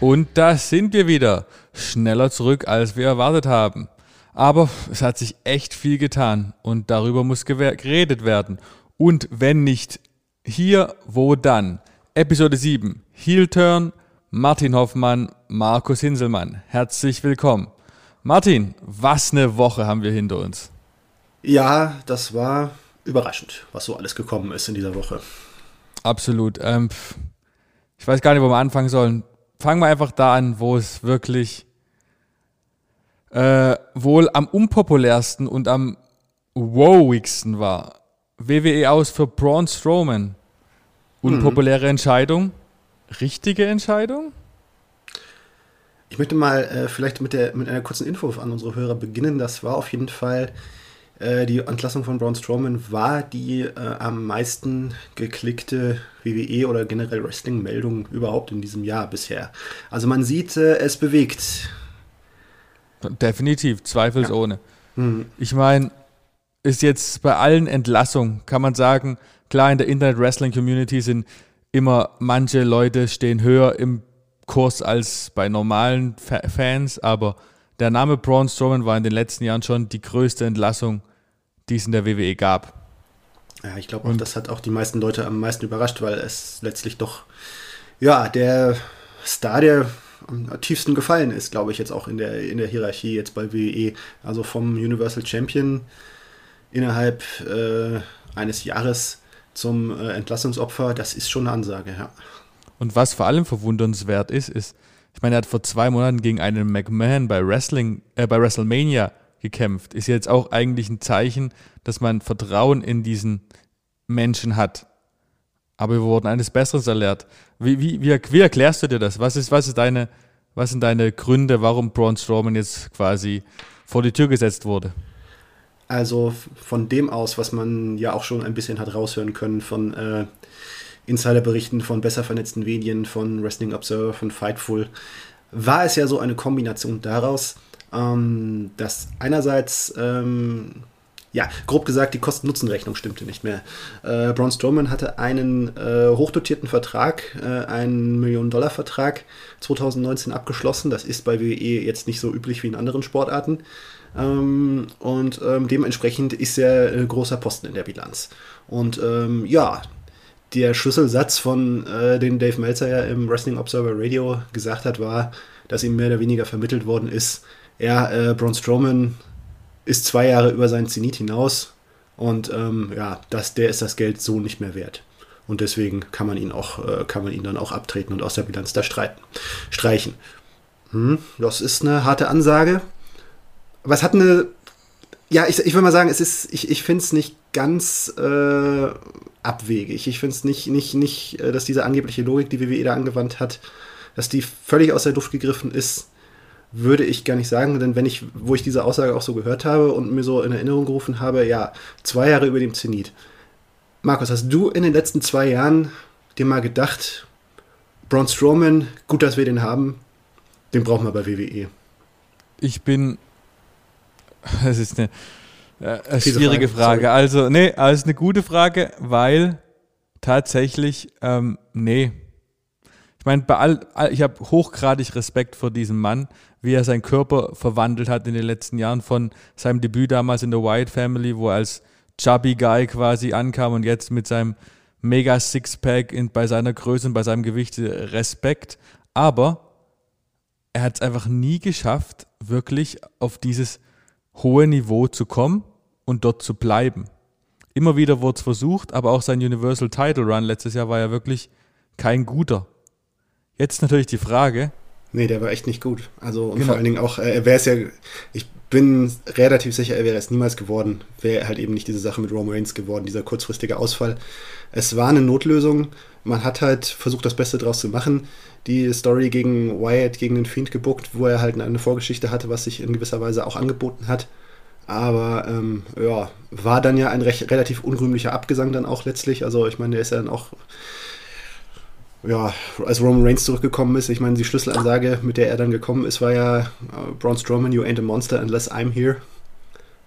Und da sind wir wieder. Schneller zurück, als wir erwartet haben. Aber es hat sich echt viel getan und darüber muss geredet werden. Und wenn nicht hier, wo dann? Episode 7. Heel Turn, Martin Hoffmann, Markus Hinselmann. Herzlich willkommen. Martin, was eine Woche haben wir hinter uns. Ja, das war überraschend, was so alles gekommen ist in dieser Woche. Absolut. Ähm, ich weiß gar nicht, wo wir anfangen sollen. Fangen wir einfach da an, wo es wirklich äh, wohl am unpopulärsten und am wowigsten war. WWE aus für Braun Strowman. Unpopuläre mhm. Entscheidung. Richtige Entscheidung? Ich möchte mal äh, vielleicht mit, der, mit einer kurzen Info an unsere Hörer beginnen. Das war auf jeden Fall äh, die Entlassung von Braun Strowman war die äh, am meisten geklickte WWE oder generell Wrestling-Meldung überhaupt in diesem Jahr bisher. Also man sieht, äh, es bewegt. Definitiv, zweifelsohne. Ja. Mhm. Ich meine, ist jetzt bei allen Entlassungen, kann man sagen, klar, in der Internet-Wrestling-Community sind immer manche Leute stehen höher im Kurs als bei normalen Fa Fans, aber der Name Braun Strowman war in den letzten Jahren schon die größte Entlassung, die es in der WWE gab. Ja, ich glaube das hat auch die meisten Leute am meisten überrascht, weil es letztlich doch, ja, der Star, der am tiefsten gefallen ist, glaube ich, jetzt auch in der, in der Hierarchie jetzt bei WWE. Also vom Universal Champion innerhalb äh, eines Jahres zum äh, Entlassungsopfer, das ist schon eine Ansage, ja. Und was vor allem verwundernswert ist, ist, ich meine, er hat vor zwei Monaten gegen einen McMahon bei Wrestling, äh, bei WrestleMania gekämpft. Ist jetzt auch eigentlich ein Zeichen, dass man Vertrauen in diesen Menschen hat. Aber wir wurden eines Besseren erlehrt. Wie, wie, wie, wie erklärst du dir das? Was, ist, was, ist deine, was sind deine Gründe, warum Braun Strowman jetzt quasi vor die Tür gesetzt wurde? Also von dem aus, was man ja auch schon ein bisschen hat raushören können von äh, Insiderberichten von besser vernetzten Medien, von Wrestling Observer, von Fightful, war es ja so eine Kombination daraus, ähm, dass einerseits, ähm, ja, grob gesagt, die Kosten-Nutzen-Rechnung stimmte nicht mehr. Äh, Braun Strowman hatte einen äh, hochdotierten Vertrag, äh, einen Millionen-Dollar-Vertrag 2019 abgeschlossen. Das ist bei WWE jetzt nicht so üblich wie in anderen Sportarten. Ähm, und ähm, dementsprechend ist er ein großer Posten in der Bilanz. Und ähm, ja, der Schlüsselsatz von äh, den Dave Meltzer ja im Wrestling Observer Radio gesagt hat, war, dass ihm mehr oder weniger vermittelt worden ist, ja, äh, Braun Strowman ist zwei Jahre über seinen Zenit hinaus und ähm, ja, das, der ist das Geld so nicht mehr wert. Und deswegen kann man ihn auch, äh, kann man ihn dann auch abtreten und aus der Bilanz da streiten, streichen. Hm, das ist eine harte Ansage. Aber es hat eine, ja, ich, ich würde mal sagen, es ist, ich, ich finde es nicht ganz äh, abwegig. Ich finde es nicht, nicht, nicht, äh, dass diese angebliche Logik, die WWE da angewandt hat, dass die völlig aus der Luft gegriffen ist, würde ich gar nicht sagen, denn wenn ich, wo ich diese Aussage auch so gehört habe und mir so in Erinnerung gerufen habe, ja, zwei Jahre über dem Zenit. Markus, hast du in den letzten zwei Jahren dir mal gedacht, Braun Strowman, gut, dass wir den haben, den brauchen wir bei WWE? Ich bin, das ist eine, äh, eine schwierige Frage. Frage. Also, nee, also eine gute Frage, weil tatsächlich, ähm, nee. Ich meine, bei all, ich habe hochgradig Respekt vor diesem Mann, wie er seinen Körper verwandelt hat in den letzten Jahren von seinem Debüt damals in der Wyatt Family, wo er als Chubby Guy quasi ankam und jetzt mit seinem mega Sixpack in, bei seiner Größe und bei seinem Gewicht Respekt. Aber er hat es einfach nie geschafft, wirklich auf dieses hohe Niveau zu kommen und dort zu bleiben. Immer wieder wurde es versucht, aber auch sein Universal Title Run letztes Jahr war ja wirklich kein guter. Jetzt natürlich die Frage. Nee, der war echt nicht gut. Also und genau. vor allen Dingen auch, äh, er wäre es ja, ich bin relativ sicher, er wäre es niemals geworden, wäre halt eben nicht diese Sache mit Roman Reigns geworden, dieser kurzfristige Ausfall. Es war eine Notlösung. Man hat halt versucht, das Beste draus zu machen. Die Story gegen Wyatt, gegen den Fiend gebuckt, wo er halt eine Vorgeschichte hatte, was sich in gewisser Weise auch angeboten hat. Aber ähm, ja, war dann ja ein recht, relativ unrühmlicher Abgesang dann auch letztlich. Also ich meine, der ist ja dann auch, ja, als Roman Reigns zurückgekommen ist, ich meine, die Schlüsselansage, mit der er dann gekommen ist, war ja uh, Braun Strowman, you ain't a monster unless I'm here.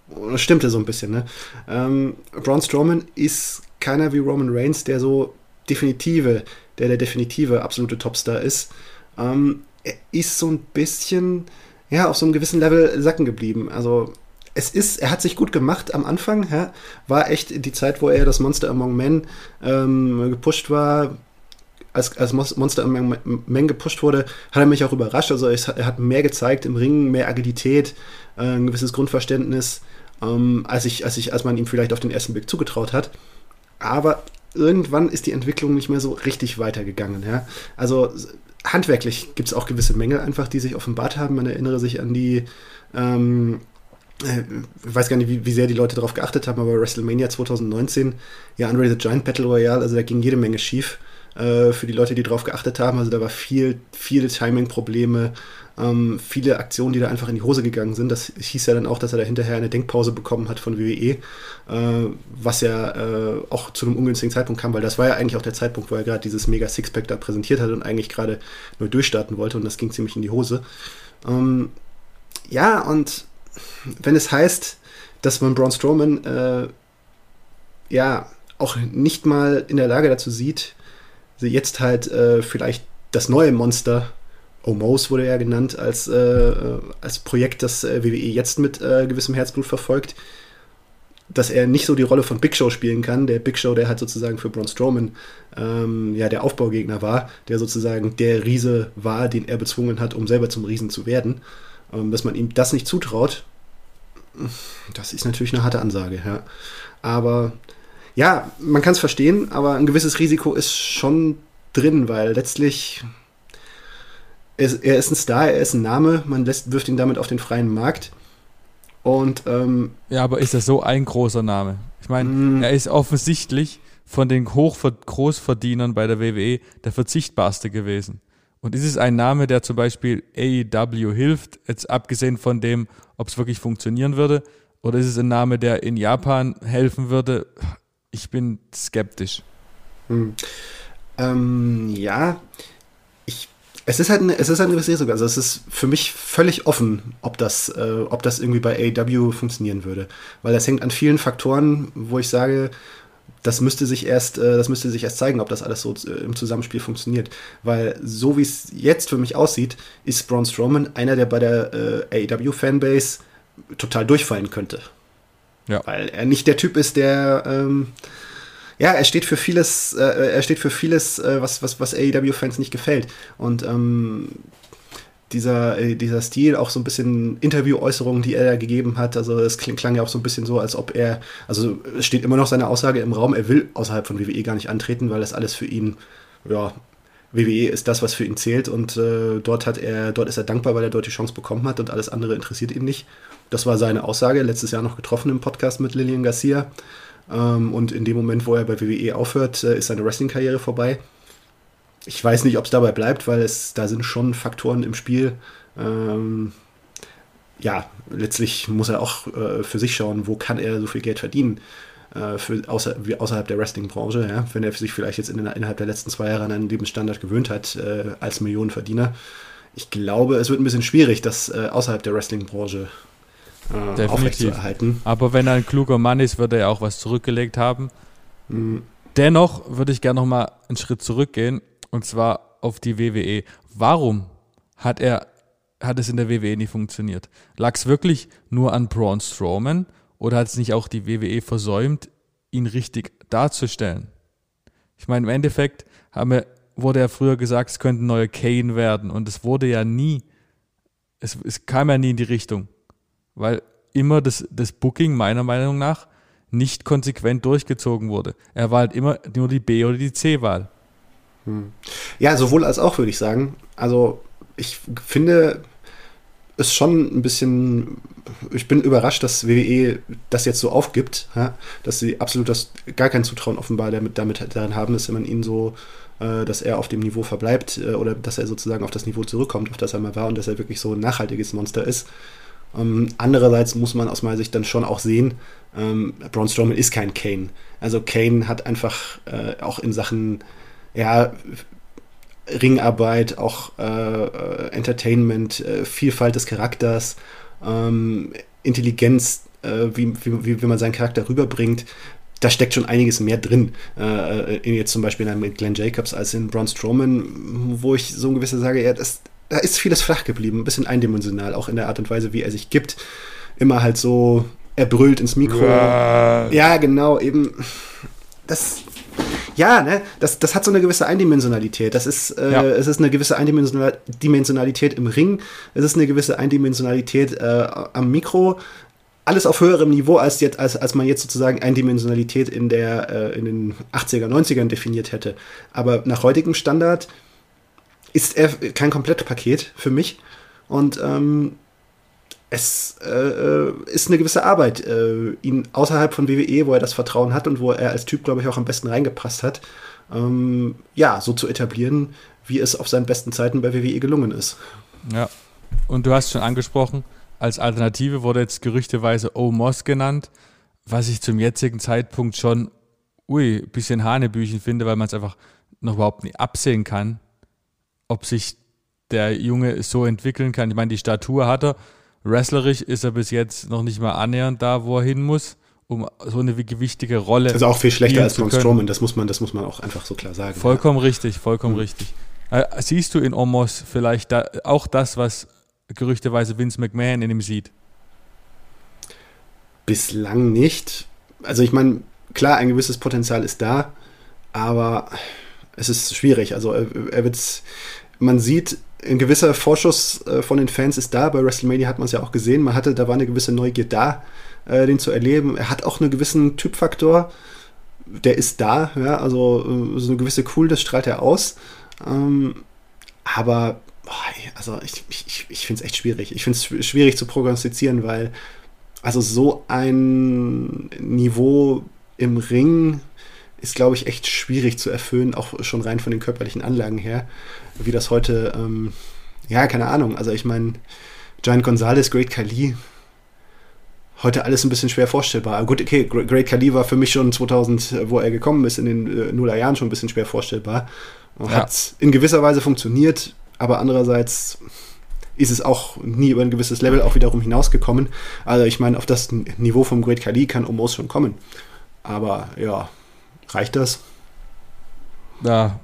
Und das stimmte so ein bisschen, ne? Ähm, Braun Strowman ist keiner wie Roman Reigns, der so definitive, der der definitive absolute Topstar ist. Ähm, er ist so ein bisschen, ja, auf so einem gewissen Level sacken geblieben. Also es ist, er hat sich gut gemacht am Anfang, ja, war echt die Zeit, wo er das Monster Among Men ähm, gepusht war, als, als Monster Among Men gepusht wurde, hat er mich auch überrascht. Also er hat mehr gezeigt im Ring, mehr Agilität, äh, ein gewisses Grundverständnis, ähm, als, ich, als, ich, als man ihm vielleicht auf den ersten Blick zugetraut hat. Aber irgendwann ist die Entwicklung nicht mehr so richtig weitergegangen. Ja? Also handwerklich gibt es auch gewisse Mängel einfach, die sich offenbart haben. Man erinnere sich an die, ähm, äh, ich weiß gar nicht, wie, wie, sehr die Leute darauf geachtet haben, aber WrestleMania 2019, ja, Andre the Giant Battle Royale, also da ging jede Menge schief äh, für die Leute, die darauf geachtet haben. Also da war viel, viele Timing-Probleme, ähm, viele Aktionen, die da einfach in die Hose gegangen sind. Das hieß ja dann auch, dass er da hinterher eine Denkpause bekommen hat von WWE, äh, was ja äh, auch zu einem ungünstigen Zeitpunkt kam, weil das war ja eigentlich auch der Zeitpunkt, wo er gerade dieses mega Sixpack da präsentiert hat und eigentlich gerade neu durchstarten wollte und das ging ziemlich in die Hose. Ähm, ja, und wenn es heißt, dass man Braun Strowman äh, ja auch nicht mal in der Lage dazu sieht, jetzt halt äh, vielleicht das neue Monster Omos wurde ja genannt als, äh, als Projekt, das äh, WWE jetzt mit äh, gewissem Herzblut verfolgt, dass er nicht so die Rolle von Big Show spielen kann. Der Big Show, der halt sozusagen für Braun Strowman ähm, ja der Aufbaugegner war, der sozusagen der Riese war, den er bezwungen hat, um selber zum Riesen zu werden. Ähm, dass man ihm das nicht zutraut, das ist natürlich eine harte Ansage, ja. Aber ja, man kann es verstehen, aber ein gewisses Risiko ist schon drin, weil letztlich er, er, ist ein Star, er ist ein Name, man lässt, wirft ihn damit auf den freien Markt. Und ähm, ja, aber ist er so ein großer Name? Ich meine, mm. er ist offensichtlich von den Hochver Großverdienern bei der WWE der verzichtbarste gewesen. Und ist es ein Name, der zum Beispiel AEW hilft, jetzt abgesehen von dem, ob es wirklich funktionieren würde, oder ist es ein Name, der in Japan helfen würde? Ich bin skeptisch. Hm. Ähm, ja, es ist halt ein, es ist halt ein Risiko. Also es ist für mich völlig offen, ob das, äh, ob das irgendwie bei AEW funktionieren würde. Weil das hängt an vielen Faktoren, wo ich sage, das müsste sich erst, äh, das müsste sich erst zeigen, ob das alles so äh, im Zusammenspiel funktioniert. Weil so wie es jetzt für mich aussieht, ist Braun Strowman einer, der bei der äh, AEW-Fanbase total durchfallen könnte. Ja. Weil er nicht der Typ ist, der ähm, ja, er steht für vieles, äh, er steht für vieles, äh, was, was, was AEW-Fans nicht gefällt. Und ähm, dieser, äh, dieser Stil, auch so ein bisschen Interview-Äußerungen, die er da gegeben hat, also es klang, klang, ja auch so ein bisschen so, als ob er, also es steht immer noch seine Aussage im Raum, er will außerhalb von WWE gar nicht antreten, weil das alles für ihn, ja, WWE ist das, was für ihn zählt und äh, dort hat er, dort ist er dankbar, weil er dort die Chance bekommen hat und alles andere interessiert ihn nicht. Das war seine Aussage, letztes Jahr noch getroffen im Podcast mit Lillian Garcia. Ähm, und in dem Moment, wo er bei WWE aufhört, äh, ist seine Wrestling-Karriere vorbei. Ich weiß nicht, ob es dabei bleibt, weil es da sind schon Faktoren im Spiel. Ähm, ja, letztlich muss er auch äh, für sich schauen, wo kann er so viel Geld verdienen. Äh, für, außer, außerhalb der Wrestling-Branche, ja? wenn er sich vielleicht jetzt in, innerhalb der letzten zwei Jahre an einen Lebensstandard gewöhnt hat äh, als Millionenverdiener. Ich glaube, es wird ein bisschen schwierig, das äh, außerhalb der Wrestling-Branche äh, aufrechtzuerhalten. Aber wenn er ein kluger Mann ist, wird er ja auch was zurückgelegt haben. Mhm. Dennoch würde ich gerne noch mal einen Schritt zurückgehen und zwar auf die WWE. Warum hat er hat es in der WWE nicht funktioniert? Lag es wirklich nur an Braun Strowman oder hat es nicht auch die WWE versäumt, ihn richtig darzustellen? Ich meine, im Endeffekt wir, wurde ja früher gesagt, es könnte ein neuer Kane werden und es wurde ja nie, es, es kam ja nie in die Richtung weil immer das, das Booking meiner Meinung nach nicht konsequent durchgezogen wurde. Er war halt immer nur die B- oder die C-Wahl. Hm. Ja, sowohl als auch, würde ich sagen. Also, ich finde es schon ein bisschen, ich bin überrascht, dass WWE das jetzt so aufgibt, ja? dass sie absolut das, gar kein Zutrauen offenbar damit, damit darin haben, dass man ihn so, äh, dass er auf dem Niveau verbleibt äh, oder dass er sozusagen auf das Niveau zurückkommt, auf das er mal war und dass er wirklich so ein nachhaltiges Monster ist. Ähm, andererseits muss man aus meiner Sicht dann schon auch sehen, ähm, Braun Strowman ist kein Kane. Also Kane hat einfach äh, auch in Sachen ja, Ringarbeit, auch äh, äh Entertainment, äh, Vielfalt des Charakters, ähm, Intelligenz, äh, wie, wie, wie man seinen Charakter rüberbringt, da steckt schon einiges mehr drin. Äh, in jetzt zum Beispiel in Glenn Jacobs als in Braun Strowman, wo ich so ein gewisser sage, ja, das, da ist vieles flach geblieben, ein bisschen eindimensional, auch in der Art und Weise, wie er sich gibt. Immer halt so, er brüllt ins Mikro. Ja, ja genau, eben. Das, ja, ne, das, das hat so eine gewisse Eindimensionalität. Das ist, äh, ja. es ist eine gewisse Eindimensionalität im Ring, es ist eine gewisse Eindimensionalität äh, am Mikro. Alles auf höherem Niveau, als, jetzt, als, als man jetzt sozusagen Eindimensionalität in, der, äh, in den 80er, 90ern definiert hätte. Aber nach heutigem Standard ist er kein Komplettpaket für mich. Und ähm, es äh, äh, ist eine gewisse Arbeit, äh, ihn außerhalb von WWE, wo er das Vertrauen hat und wo er als Typ, glaube ich, auch am besten reingepasst hat, ähm, ja, so zu etablieren, wie es auf seinen besten Zeiten bei WWE gelungen ist. Ja, und du hast schon angesprochen, als Alternative wurde jetzt gerüchteweise Omos genannt, was ich zum jetzigen Zeitpunkt schon, ui, bisschen Hanebüchen finde, weil man es einfach noch überhaupt nicht absehen kann, ob sich der Junge so entwickeln kann. Ich meine, die Statur hat er, Wrestlerisch ist er bis jetzt noch nicht mal annähernd da, wo er hin muss, um so eine gewichtige Rolle. Also auch viel schlechter als Braun Strowman, das muss man, das muss man auch einfach so klar sagen. Vollkommen ja. richtig, vollkommen mhm. richtig. Äh, siehst du in Omos vielleicht da, auch das, was gerüchteweise Vince McMahon in ihm sieht? Bislang nicht. Also ich meine, klar, ein gewisses Potenzial ist da, aber es ist schwierig. Also er, er wird, man sieht ein gewisser Vorschuss äh, von den Fans ist da. Bei WrestleMania hat man es ja auch gesehen. Man hatte, da war eine gewisse Neugier da, äh, den zu erleben. Er hat auch einen gewissen Typfaktor. Der ist da, ja, also äh, so eine gewisse Coolness strahlt er aus. Ähm, aber also ich, ich, ich finde es echt schwierig. Ich finde es schwierig zu prognostizieren, weil also so ein Niveau im Ring ist, glaube ich, echt schwierig zu erfüllen, auch schon rein von den körperlichen Anlagen her, wie das heute, ähm, ja, keine Ahnung. Also ich meine, Giant Gonzalez, Great Khali, heute alles ein bisschen schwer vorstellbar. Aber gut, okay, Great Khali war für mich schon 2000, wo er gekommen ist, in den äh, Nuller Jahren schon ein bisschen schwer vorstellbar. Ja. Hat in gewisser Weise funktioniert, aber andererseits ist es auch nie über ein gewisses Level auch wiederum hinausgekommen. Also ich meine, auf das Niveau vom Great Khali kann Omos schon kommen. Aber ja, Reicht das? Ja,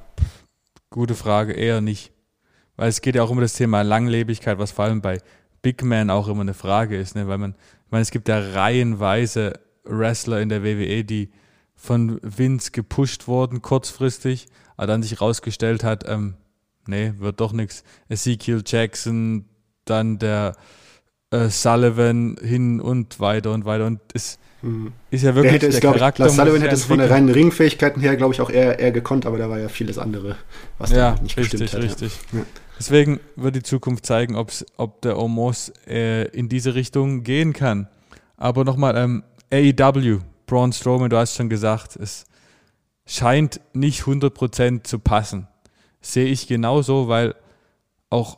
gute Frage, eher nicht. Weil es geht ja auch um das Thema Langlebigkeit, was vor allem bei Big Man auch immer eine Frage ist. Ne? Weil man, ich meine, es gibt ja reihenweise Wrestler in der WWE, die von Vince gepusht wurden, kurzfristig, aber dann sich rausgestellt hat, ähm, nee, wird doch nichts. Ezekiel Jackson, dann der äh, Sullivan hin und weiter und weiter. Und es Mhm. Ist ja wirklich der, hätte der Charakter. Lars Sullivan hätte es von der reinen Ringfähigkeiten her, glaube ich, auch eher, eher gekonnt, aber da war ja vieles andere, was ja, da nicht richtig, gestimmt hat. Richtig, ja. Deswegen wird die Zukunft zeigen, ob der Omos äh, in diese Richtung gehen kann. Aber nochmal, ähm, AEW, Braun Strowman, du hast schon gesagt, es scheint nicht 100% zu passen. Sehe ich genauso, weil auch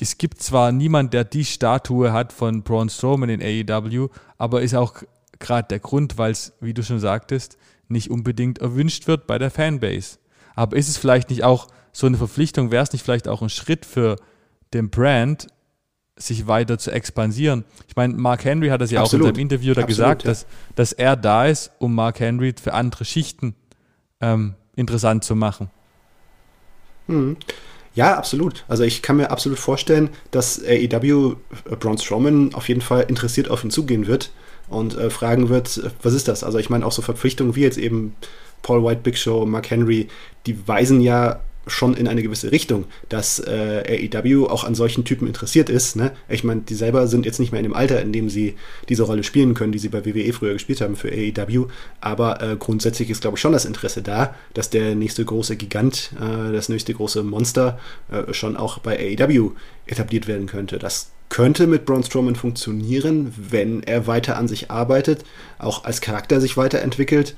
es gibt zwar niemand, der die Statue hat von Braun Strowman in AEW, aber ist auch gerade der Grund, weil es, wie du schon sagtest, nicht unbedingt erwünscht wird bei der Fanbase. Aber ist es vielleicht nicht auch so eine Verpflichtung, wäre es nicht vielleicht auch ein Schritt für den Brand, sich weiter zu expandieren? Ich meine, Mark Henry hat das ja Absolut. auch in seinem Interview da Absolut, gesagt, ja. dass, dass er da ist, um Mark Henry für andere Schichten ähm, interessant zu machen. Hm. Ja, absolut. Also ich kann mir absolut vorstellen, dass AEW äh, Braun Strowman auf jeden Fall interessiert auf ihn zugehen wird und äh, fragen wird, äh, was ist das? Also ich meine auch so Verpflichtungen wie jetzt eben Paul White, Big Show, Mark Henry, die weisen ja schon in eine gewisse Richtung, dass äh, AEW auch an solchen Typen interessiert ist. Ne? Ich meine, die selber sind jetzt nicht mehr in dem Alter, in dem sie diese Rolle spielen können, die sie bei WWE früher gespielt haben für AEW. Aber äh, grundsätzlich ist, glaube ich, schon das Interesse da, dass der nächste große Gigant, äh, das nächste große Monster äh, schon auch bei AEW etabliert werden könnte. Das könnte mit Braun Strowman funktionieren, wenn er weiter an sich arbeitet, auch als Charakter sich weiterentwickelt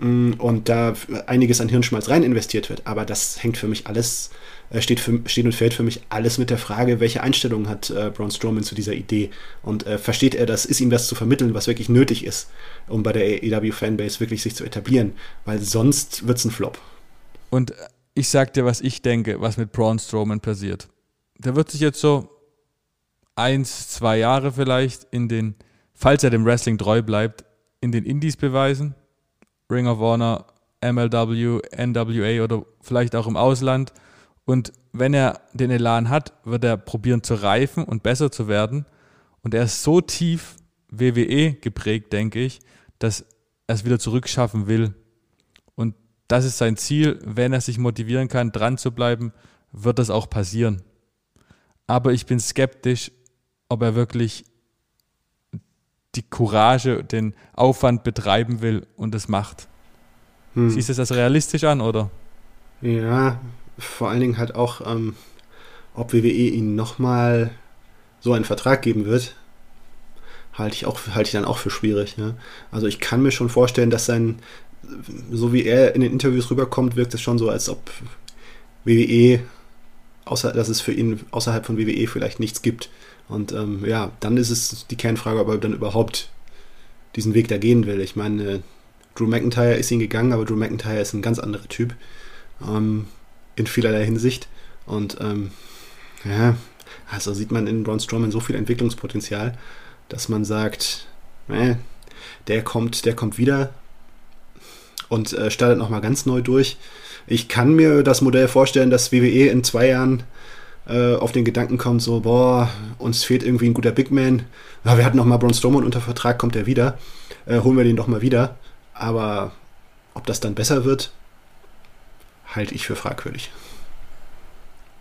und da einiges an Hirnschmalz rein investiert wird. Aber das hängt für mich alles, äh, steht, für, steht und fällt für mich alles mit der Frage, welche Einstellung hat äh, Braun Strowman zu dieser Idee und äh, versteht er das, ist ihm das zu vermitteln, was wirklich nötig ist, um bei der AEW-Fanbase wirklich sich zu etablieren, weil sonst wird es ein Flop. Und ich sag dir, was ich denke, was mit Braun Strowman passiert. Der wird sich jetzt so eins, zwei Jahre vielleicht in den, falls er dem Wrestling treu bleibt, in den Indies beweisen Ring of Honor, MLW, NWA oder vielleicht auch im Ausland und wenn er den Elan hat, wird er probieren zu reifen und besser zu werden. Und er ist so tief WWE geprägt, denke ich, dass er es wieder zurückschaffen will. Und das ist sein Ziel. Wenn er sich motivieren kann, dran zu bleiben, wird das auch passieren. Aber ich bin skeptisch, ob er wirklich die Courage, den Aufwand betreiben will und es macht. Hm. Siehst du das realistisch an, oder? Ja, vor allen Dingen halt auch, ähm, ob WWE ihn nochmal so einen Vertrag geben wird, halte ich, auch, halte ich dann auch für schwierig. Ja? Also ich kann mir schon vorstellen, dass sein, so wie er in den Interviews rüberkommt, wirkt es schon so, als ob WWE, außer, dass es für ihn außerhalb von WWE vielleicht nichts gibt. Und ähm, ja, dann ist es die Kernfrage, ob er dann überhaupt diesen Weg da gehen will. Ich meine, Drew McIntyre ist ihn gegangen, aber Drew McIntyre ist ein ganz anderer Typ. Ähm, in vielerlei Hinsicht. Und ähm, ja, also sieht man in Braun Strowman so viel Entwicklungspotenzial, dass man sagt, äh, der kommt, der kommt wieder und äh, startet nochmal ganz neu durch. Ich kann mir das Modell vorstellen, dass WWE in zwei Jahren äh, auf den Gedanken kommt, so, boah, uns fehlt irgendwie ein guter Big Man. Ja, wir hatten noch mal Braun Strowman unter Vertrag, kommt er wieder. Äh, holen wir den doch mal wieder. Aber ob das dann besser wird, halte ich für fragwürdig.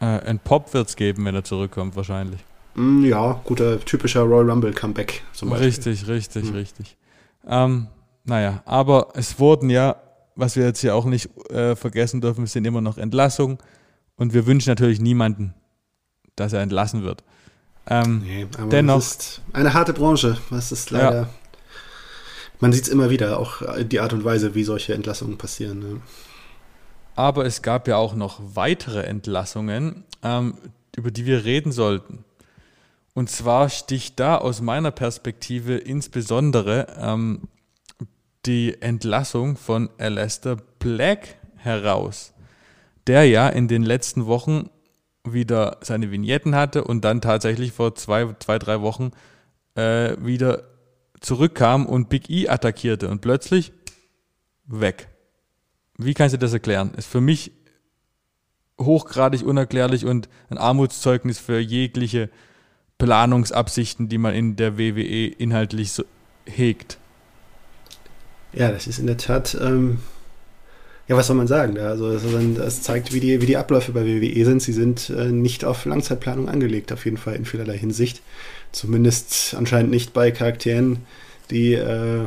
Äh, ein Pop wird es geben, wenn er zurückkommt, wahrscheinlich. Mm, ja, guter, typischer Royal Rumble Comeback zum Beispiel. Richtig, richtig, mhm. richtig. Ähm, naja, aber es wurden ja, was wir jetzt hier auch nicht äh, vergessen dürfen, es sind immer noch Entlassungen. Und wir wünschen natürlich niemanden, dass er entlassen wird. Ähm, nee, dennoch. Eine harte Branche. Das ist leider. Ja. Man sieht es immer wieder, auch die Art und Weise, wie solche Entlassungen passieren. Ne? Aber es gab ja auch noch weitere Entlassungen, ähm, über die wir reden sollten. Und zwar sticht da aus meiner Perspektive insbesondere ähm, die Entlassung von Alastair Black heraus, der ja in den letzten Wochen wieder seine Vignetten hatte und dann tatsächlich vor zwei, zwei drei Wochen äh, wieder zurückkam und Big E attackierte und plötzlich weg. Wie kannst du das erklären? Ist für mich hochgradig unerklärlich und ein Armutszeugnis für jegliche Planungsabsichten, die man in der WWE inhaltlich so hegt. Ja, das ist in der Tat ähm, ja, was soll man sagen? Also das zeigt, wie die, wie die Abläufe bei WWE sind. Sie sind äh, nicht auf Langzeitplanung angelegt, auf jeden Fall in vielerlei Hinsicht. Zumindest anscheinend nicht bei Charakteren, die äh,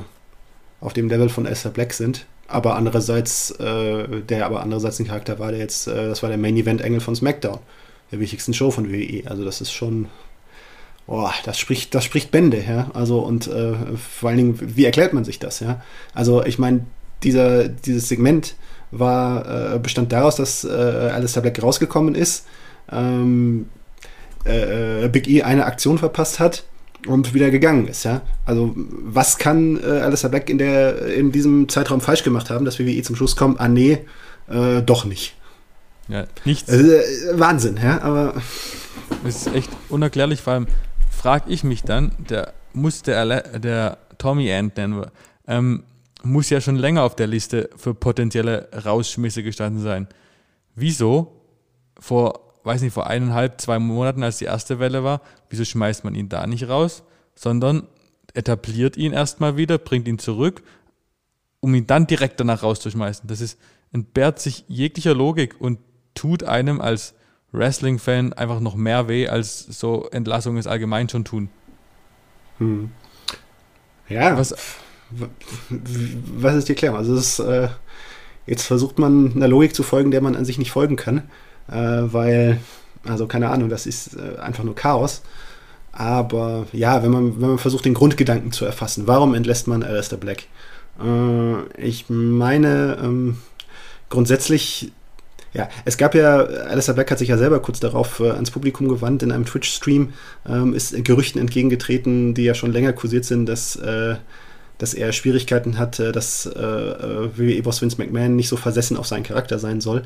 auf dem Level von Esther Black sind. Aber andererseits, äh, der aber andererseits ein Charakter war, der jetzt, äh, das war der Main Event Engel von SmackDown, der wichtigsten Show von WWE. Also das ist schon, boah, das spricht, das spricht Bände, ja. Also und äh, vor allen Dingen, wie erklärt man sich das, ja? Also ich meine, dieser, dieses Segment war, äh, bestand daraus, dass äh, Alistair Black rausgekommen ist, ähm, äh, äh, Big E eine Aktion verpasst hat und wieder gegangen ist, ja. Also was kann äh, Alistair Black in, der, in diesem Zeitraum falsch gemacht haben, dass WWE zum Schluss kommt, ah nee, äh, doch nicht. Ja, nichts. Also, äh, Wahnsinn, ja, aber. Es ist echt unerklärlich, vor allem frage ich mich dann, der muss der, der Tommy Ant nennen ähm, muss ja schon länger auf der Liste für potenzielle Rausschmisse gestanden sein. Wieso vor, weiß nicht, vor eineinhalb, zwei Monaten, als die erste Welle war, wieso schmeißt man ihn da nicht raus, sondern etabliert ihn erstmal wieder, bringt ihn zurück, um ihn dann direkt danach rauszuschmeißen. Das ist, entbehrt sich jeglicher Logik und tut einem als Wrestling-Fan einfach noch mehr weh, als so Entlassungen es allgemein schon tun. Hm. Ja. Was, was ist die Erklärung? Also ist, äh, jetzt versucht man einer Logik zu folgen, der man an sich nicht folgen kann, äh, weil, also keine Ahnung, das ist äh, einfach nur Chaos. Aber ja, wenn man, wenn man versucht, den Grundgedanken zu erfassen, warum entlässt man Alistair Black? Äh, ich meine, ähm, grundsätzlich ja, es gab ja, Alistair Black hat sich ja selber kurz darauf äh, ans Publikum gewandt in einem Twitch-Stream, ähm, ist Gerüchten entgegengetreten, die ja schon länger kursiert sind, dass äh, dass er Schwierigkeiten hatte, dass äh, äh WWE-Boss Vince McMahon nicht so versessen auf seinen Charakter sein soll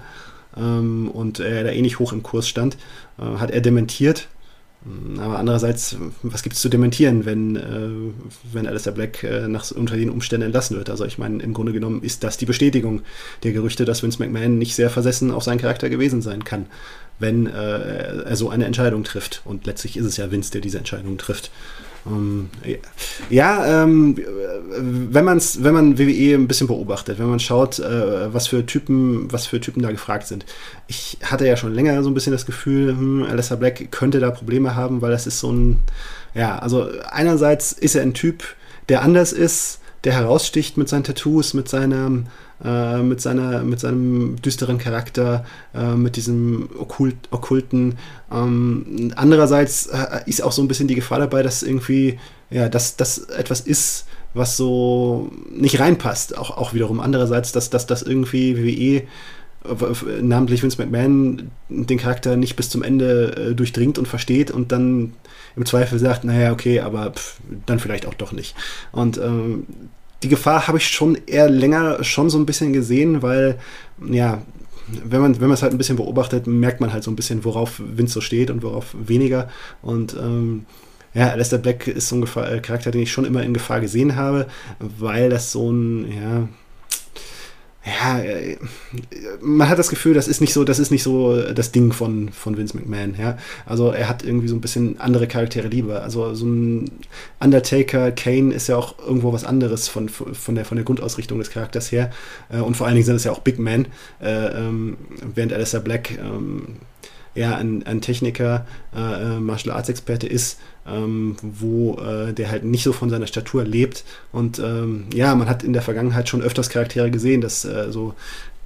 ähm, und er da eh nicht hoch im Kurs stand, äh, hat er dementiert. Aber andererseits, was gibt es zu dementieren, wenn, äh, wenn Alistair Black äh, nach, unter den Umständen entlassen wird? Also ich meine, im Grunde genommen ist das die Bestätigung der Gerüchte, dass Vince McMahon nicht sehr versessen auf seinen Charakter gewesen sein kann, wenn äh, er so eine Entscheidung trifft. Und letztlich ist es ja Vince, der diese Entscheidung trifft. Um, ähm, ja, ähm, wenn, man's, wenn man WWE ein bisschen beobachtet, wenn man schaut, äh, was, für Typen, was für Typen da gefragt sind. Ich hatte ja schon länger so ein bisschen das Gefühl, hm, Alessa Black könnte da Probleme haben, weil das ist so ein, ja, also einerseits ist er ein Typ, der anders ist, der heraussticht mit seinen Tattoos, mit seiner äh, mit, seiner, mit seinem düsteren Charakter, äh, mit diesem Okkult, Okkulten. Ähm, andererseits äh, ist auch so ein bisschen die Gefahr dabei, dass irgendwie, ja, dass das etwas ist, was so nicht reinpasst. Auch, auch wiederum andererseits, dass das irgendwie WWE namentlich Vince McMahon den Charakter nicht bis zum Ende äh, durchdringt und versteht und dann im Zweifel sagt, naja, okay, aber pff, dann vielleicht auch doch nicht. Und ähm, die Gefahr habe ich schon eher länger schon so ein bisschen gesehen, weil, ja, wenn man wenn man es halt ein bisschen beobachtet, merkt man halt so ein bisschen, worauf so steht und worauf weniger. Und ähm, ja, Lester Black ist so ein Gefahr, äh, Charakter, den ich schon immer in Gefahr gesehen habe, weil das so ein, ja, ja, äh, man hat das Gefühl, das ist nicht so, das ist nicht so das Ding von, von Vince McMahon, ja. Also er hat irgendwie so ein bisschen andere Charaktere lieber. Also so ein Undertaker, Kane ist ja auch irgendwo was anderes von, von, der, von der Grundausrichtung des Charakters her. Äh, und vor allen Dingen sind es ja auch Big Men, äh, ähm, während Alistair Black ähm, eher ein, ein Techniker, äh, Martial Arts Experte ist, ähm, wo äh, der halt nicht so von seiner Statur lebt. Und ähm, ja, man hat in der Vergangenheit schon öfters Charaktere gesehen, dass äh, so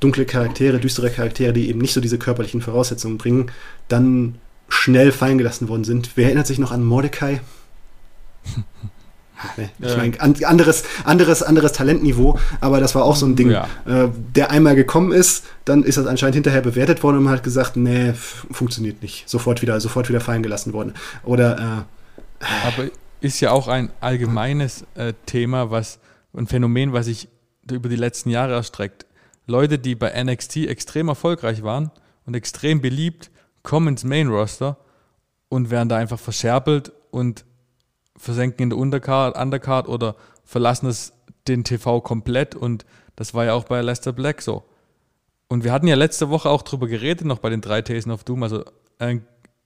dunkle Charaktere, düstere Charaktere, die eben nicht so diese körperlichen Voraussetzungen bringen, dann schnell fallen gelassen worden sind. Wer erinnert sich noch an Mordecai? Ich meine, anderes, anderes, anderes Talentniveau, aber das war auch so ein Ding, ja. äh, der einmal gekommen ist, dann ist das anscheinend hinterher bewertet worden und man hat gesagt, nee, funktioniert nicht. Sofort wieder, sofort wieder fallen gelassen worden. Oder äh, aber ist ja auch ein allgemeines äh, Thema, was ein Phänomen, was sich über die letzten Jahre erstreckt. Leute, die bei NXT extrem erfolgreich waren und extrem beliebt, kommen ins Main Roster und werden da einfach verscherbelt und versenken in der Undercard, Undercard oder verlassen es den TV komplett und das war ja auch bei Lester Black so. Und wir hatten ja letzte Woche auch drüber geredet, noch bei den drei Thesen of Doom, also äh,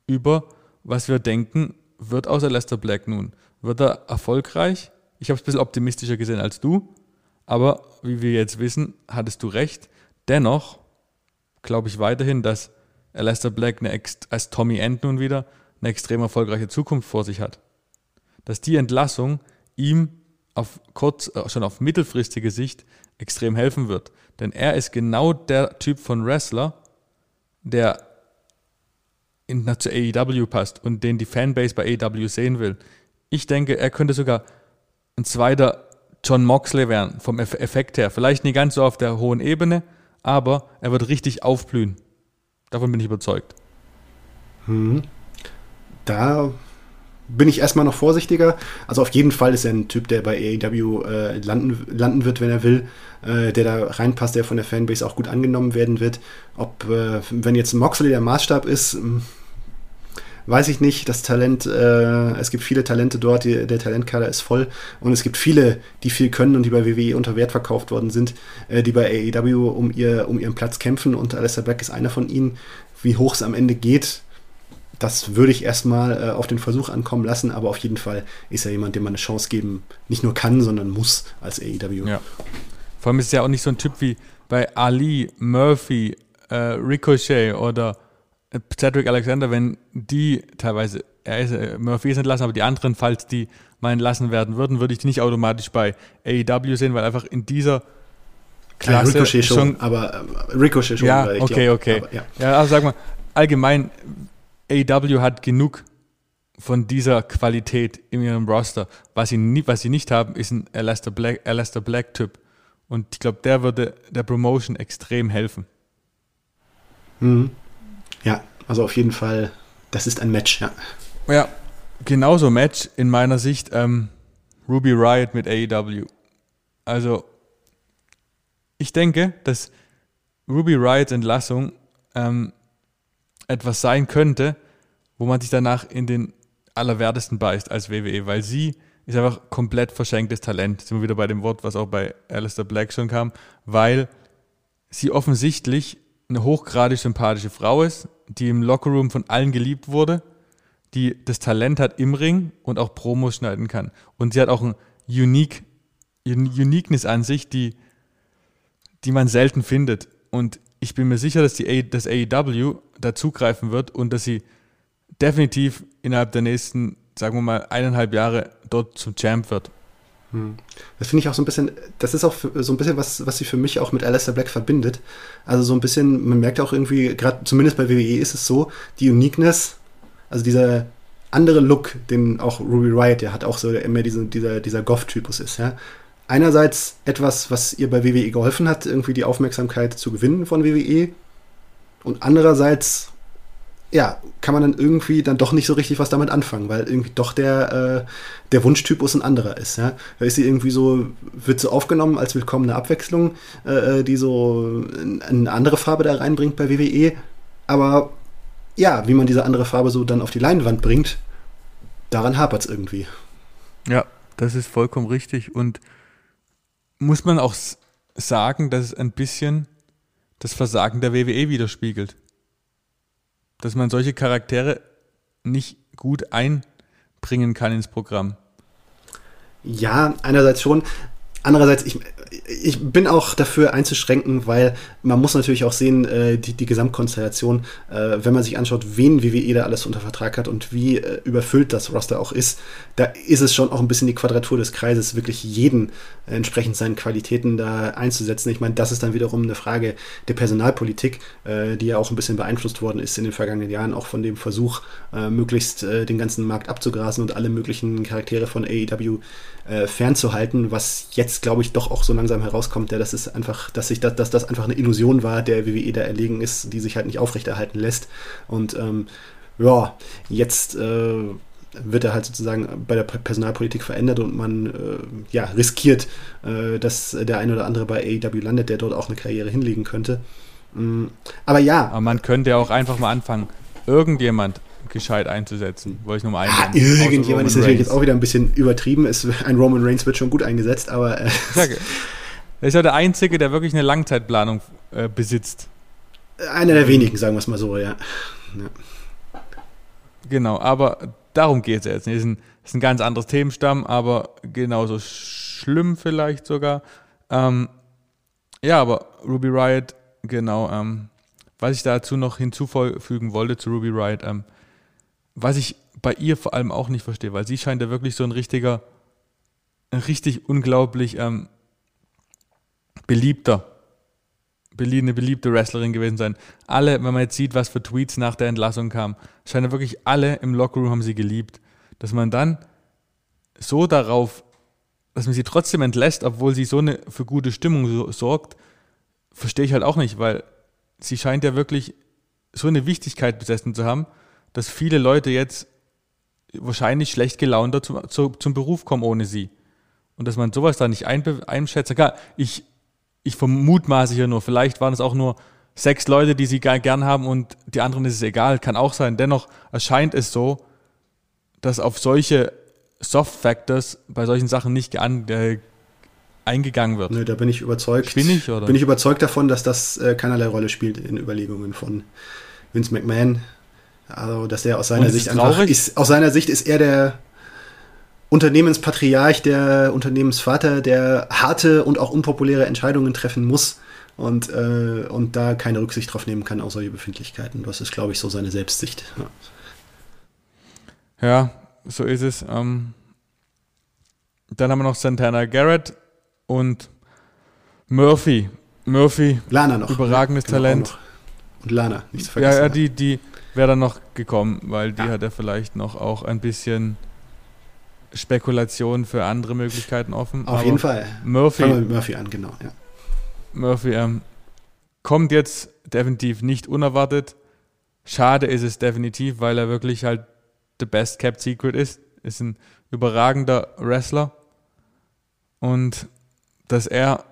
über was wir denken, wird außer Lester Black nun. Wird er erfolgreich? Ich habe es ein bisschen optimistischer gesehen als du, aber wie wir jetzt wissen, hattest du recht. Dennoch glaube ich weiterhin, dass Lester Black eine, als Tommy End nun wieder eine extrem erfolgreiche Zukunft vor sich hat dass die Entlassung ihm auf kurz, äh, schon auf mittelfristige Sicht extrem helfen wird. Denn er ist genau der Typ von Wrestler, der in, zu AEW passt und den die Fanbase bei AEW sehen will. Ich denke, er könnte sogar ein zweiter John Moxley werden, vom Effekt her. Vielleicht nicht ganz so auf der hohen Ebene, aber er wird richtig aufblühen. Davon bin ich überzeugt. Hm. Da bin ich erstmal noch vorsichtiger. Also auf jeden Fall ist er ein Typ, der bei AEW äh, landen, landen wird, wenn er will, äh, der da reinpasst, der von der Fanbase auch gut angenommen werden wird. Ob, äh, wenn jetzt Moxley der Maßstab ist, hm, weiß ich nicht. Das Talent, äh, es gibt viele Talente dort, die, der Talentkader ist voll und es gibt viele, die viel können und die bei WWE unter Wert verkauft worden sind, äh, die bei AEW um, ihr, um ihren Platz kämpfen und Alistair Black ist einer von ihnen. Wie hoch es am Ende geht, das würde ich erstmal äh, auf den Versuch ankommen lassen, aber auf jeden Fall ist er jemand, dem man eine Chance geben nicht nur kann, sondern muss als AEW. Ja. Vor allem ist es ja auch nicht so ein Typ wie bei Ali, Murphy, äh, Ricochet oder äh, Cedric Alexander, wenn die teilweise, er ist, äh, Murphy ist entlassen, aber die anderen, falls die mal entlassen werden würden, würde ich die nicht automatisch bei AEW sehen, weil einfach in dieser Klasse ja, Ricochet schon, schon, aber äh, Ricochet schon. Ja, okay, glaub, okay. Aber, ja. ja, also sag mal, allgemein AW hat genug von dieser Qualität in ihrem Roster. Was sie, nie, was sie nicht haben, ist ein Alastair Black, Alastair Black Typ. Und ich glaube, der würde der Promotion extrem helfen. Mhm. Ja, also auf jeden Fall, das ist ein Match, ja. Ja, genauso Match in meiner Sicht ähm, Ruby Riot mit AEW. Also, ich denke, dass Ruby Riots Entlassung ähm, etwas sein könnte, wo man sich danach in den allerwertesten beißt als WWE, weil sie ist einfach komplett verschenktes Talent. Sind wir wieder bei dem Wort, was auch bei Alistair Black schon kam, weil sie offensichtlich eine hochgradig sympathische Frau ist, die im Lockerroom von allen geliebt wurde, die das Talent hat im Ring und auch Promos schneiden kann. Und sie hat auch ein Unique, Uniqueness an sich, die, die man selten findet. Und ich bin mir sicher, dass die A, das AEW da zugreifen wird und dass sie definitiv innerhalb der nächsten, sagen wir mal, eineinhalb Jahre dort zum Champ wird. Hm. Das finde ich auch so ein bisschen, das ist auch so ein bisschen was, was sie für mich auch mit Alistair Black verbindet. Also so ein bisschen, man merkt auch irgendwie, gerade zumindest bei WWE ist es so, die Uniqueness, also dieser andere Look, den auch Ruby Riot ja hat, auch so immer diese, dieser, dieser Goth-Typus ist, ja. Einerseits etwas, was ihr bei WWE geholfen hat, irgendwie die Aufmerksamkeit zu gewinnen von WWE. Und andererseits ja, kann man dann irgendwie dann doch nicht so richtig was damit anfangen, weil irgendwie doch der, äh, der Wunschtypus ein anderer ist. Ja? Da ist sie irgendwie so, wird so aufgenommen als willkommene Abwechslung, äh, die so eine andere Farbe da reinbringt bei WWE. Aber ja, wie man diese andere Farbe so dann auf die Leinwand bringt, daran hapert es irgendwie. Ja, das ist vollkommen richtig. Und muss man auch sagen, dass es ein bisschen das Versagen der WWE widerspiegelt dass man solche Charaktere nicht gut einbringen kann ins Programm. Ja, einerseits schon. Andererseits, ich, ich bin auch dafür einzuschränken, weil man muss natürlich auch sehen, äh, die, die Gesamtkonstellation, äh, wenn man sich anschaut, wen WWE da alles unter Vertrag hat und wie äh, überfüllt das Roster auch ist, da ist es schon auch ein bisschen die Quadratur des Kreises, wirklich jeden äh, entsprechend seinen Qualitäten da einzusetzen. Ich meine, das ist dann wiederum eine Frage der Personalpolitik, äh, die ja auch ein bisschen beeinflusst worden ist in den vergangenen Jahren, auch von dem Versuch, äh, möglichst den ganzen Markt abzugrasen und alle möglichen Charaktere von AEW fernzuhalten, was jetzt, glaube ich, doch auch so langsam herauskommt, ja, das ist einfach, dass sich das, dass das einfach eine Illusion war, der WWE da erlegen ist, die sich halt nicht aufrechterhalten lässt. Und ähm, ja, jetzt äh, wird er halt sozusagen bei der Personalpolitik verändert und man äh, ja, riskiert, äh, dass der eine oder andere bei AEW landet, der dort auch eine Karriere hinlegen könnte. Mm, aber ja. Aber man könnte ja auch einfach mal anfangen, irgendjemand gescheit einzusetzen. Wollte ich nur mal ah, Irgendjemand ist natürlich jetzt auch wieder ein bisschen übertrieben. Es, ein Roman Reigns wird schon gut eingesetzt, aber. Äh, er ist ja der Einzige, der wirklich eine Langzeitplanung äh, besitzt. Einer der wenigen, sagen wir es mal so, ja. ja. Genau, aber darum geht es jetzt nicht. Es ist, ist ein, ganz anderes Themenstamm, aber genauso schlimm vielleicht sogar. Ähm, ja, aber Ruby Riot, genau, ähm, was ich dazu noch hinzufügen wollte zu Ruby Riot, ähm, was ich bei ihr vor allem auch nicht verstehe, weil sie scheint ja wirklich so ein richtiger, ein richtig unglaublich ähm, beliebter, eine beliebte Wrestlerin gewesen sein. Alle, wenn man jetzt sieht, was für Tweets nach der Entlassung kamen, scheinen wirklich alle im Lockerroom haben sie geliebt. Dass man dann so darauf, dass man sie trotzdem entlässt, obwohl sie so eine für gute Stimmung so, sorgt, verstehe ich halt auch nicht, weil sie scheint ja wirklich so eine Wichtigkeit besessen zu haben, dass viele Leute jetzt wahrscheinlich schlecht gelaunter zum, zu, zum Beruf kommen ohne sie. Und dass man sowas da nicht einschätzen kann. Ich, ich vermutmaße hier nur, vielleicht waren es auch nur sechs Leute, die sie gern haben und die anderen ist es egal, kann auch sein. Dennoch erscheint es so, dass auf solche Soft Factors bei solchen Sachen nicht äh, eingegangen wird. Nö, da bin ich überzeugt. Bin ich, oder? Bin ich überzeugt davon, dass das äh, keinerlei Rolle spielt in Überlegungen von Vince McMahon. Also, dass er aus seiner Sicht einfach ist, aus seiner Sicht ist er der Unternehmenspatriarch, der Unternehmensvater, der harte und auch unpopuläre Entscheidungen treffen muss und, äh, und da keine Rücksicht drauf nehmen kann auf solche Befindlichkeiten. Das ist, glaube ich, so seine Selbstsicht. Ja, ja so ist es. Ähm, dann haben wir noch Santana Garrett und Murphy. Murphy, Lana noch. Überragendes genau, Talent. Und Lana, nicht zu vergessen. Ja, ja, die, die, wäre dann noch gekommen, weil die ja. hat ja vielleicht noch auch ein bisschen Spekulation für andere Möglichkeiten offen. Auf Aber jeden Fall. Murphy, Murphy an, genau. Ja. Murphy ähm, kommt jetzt definitiv nicht unerwartet. Schade ist es definitiv, weil er wirklich halt the best kept secret ist. Ist ein überragender Wrestler. Und dass er,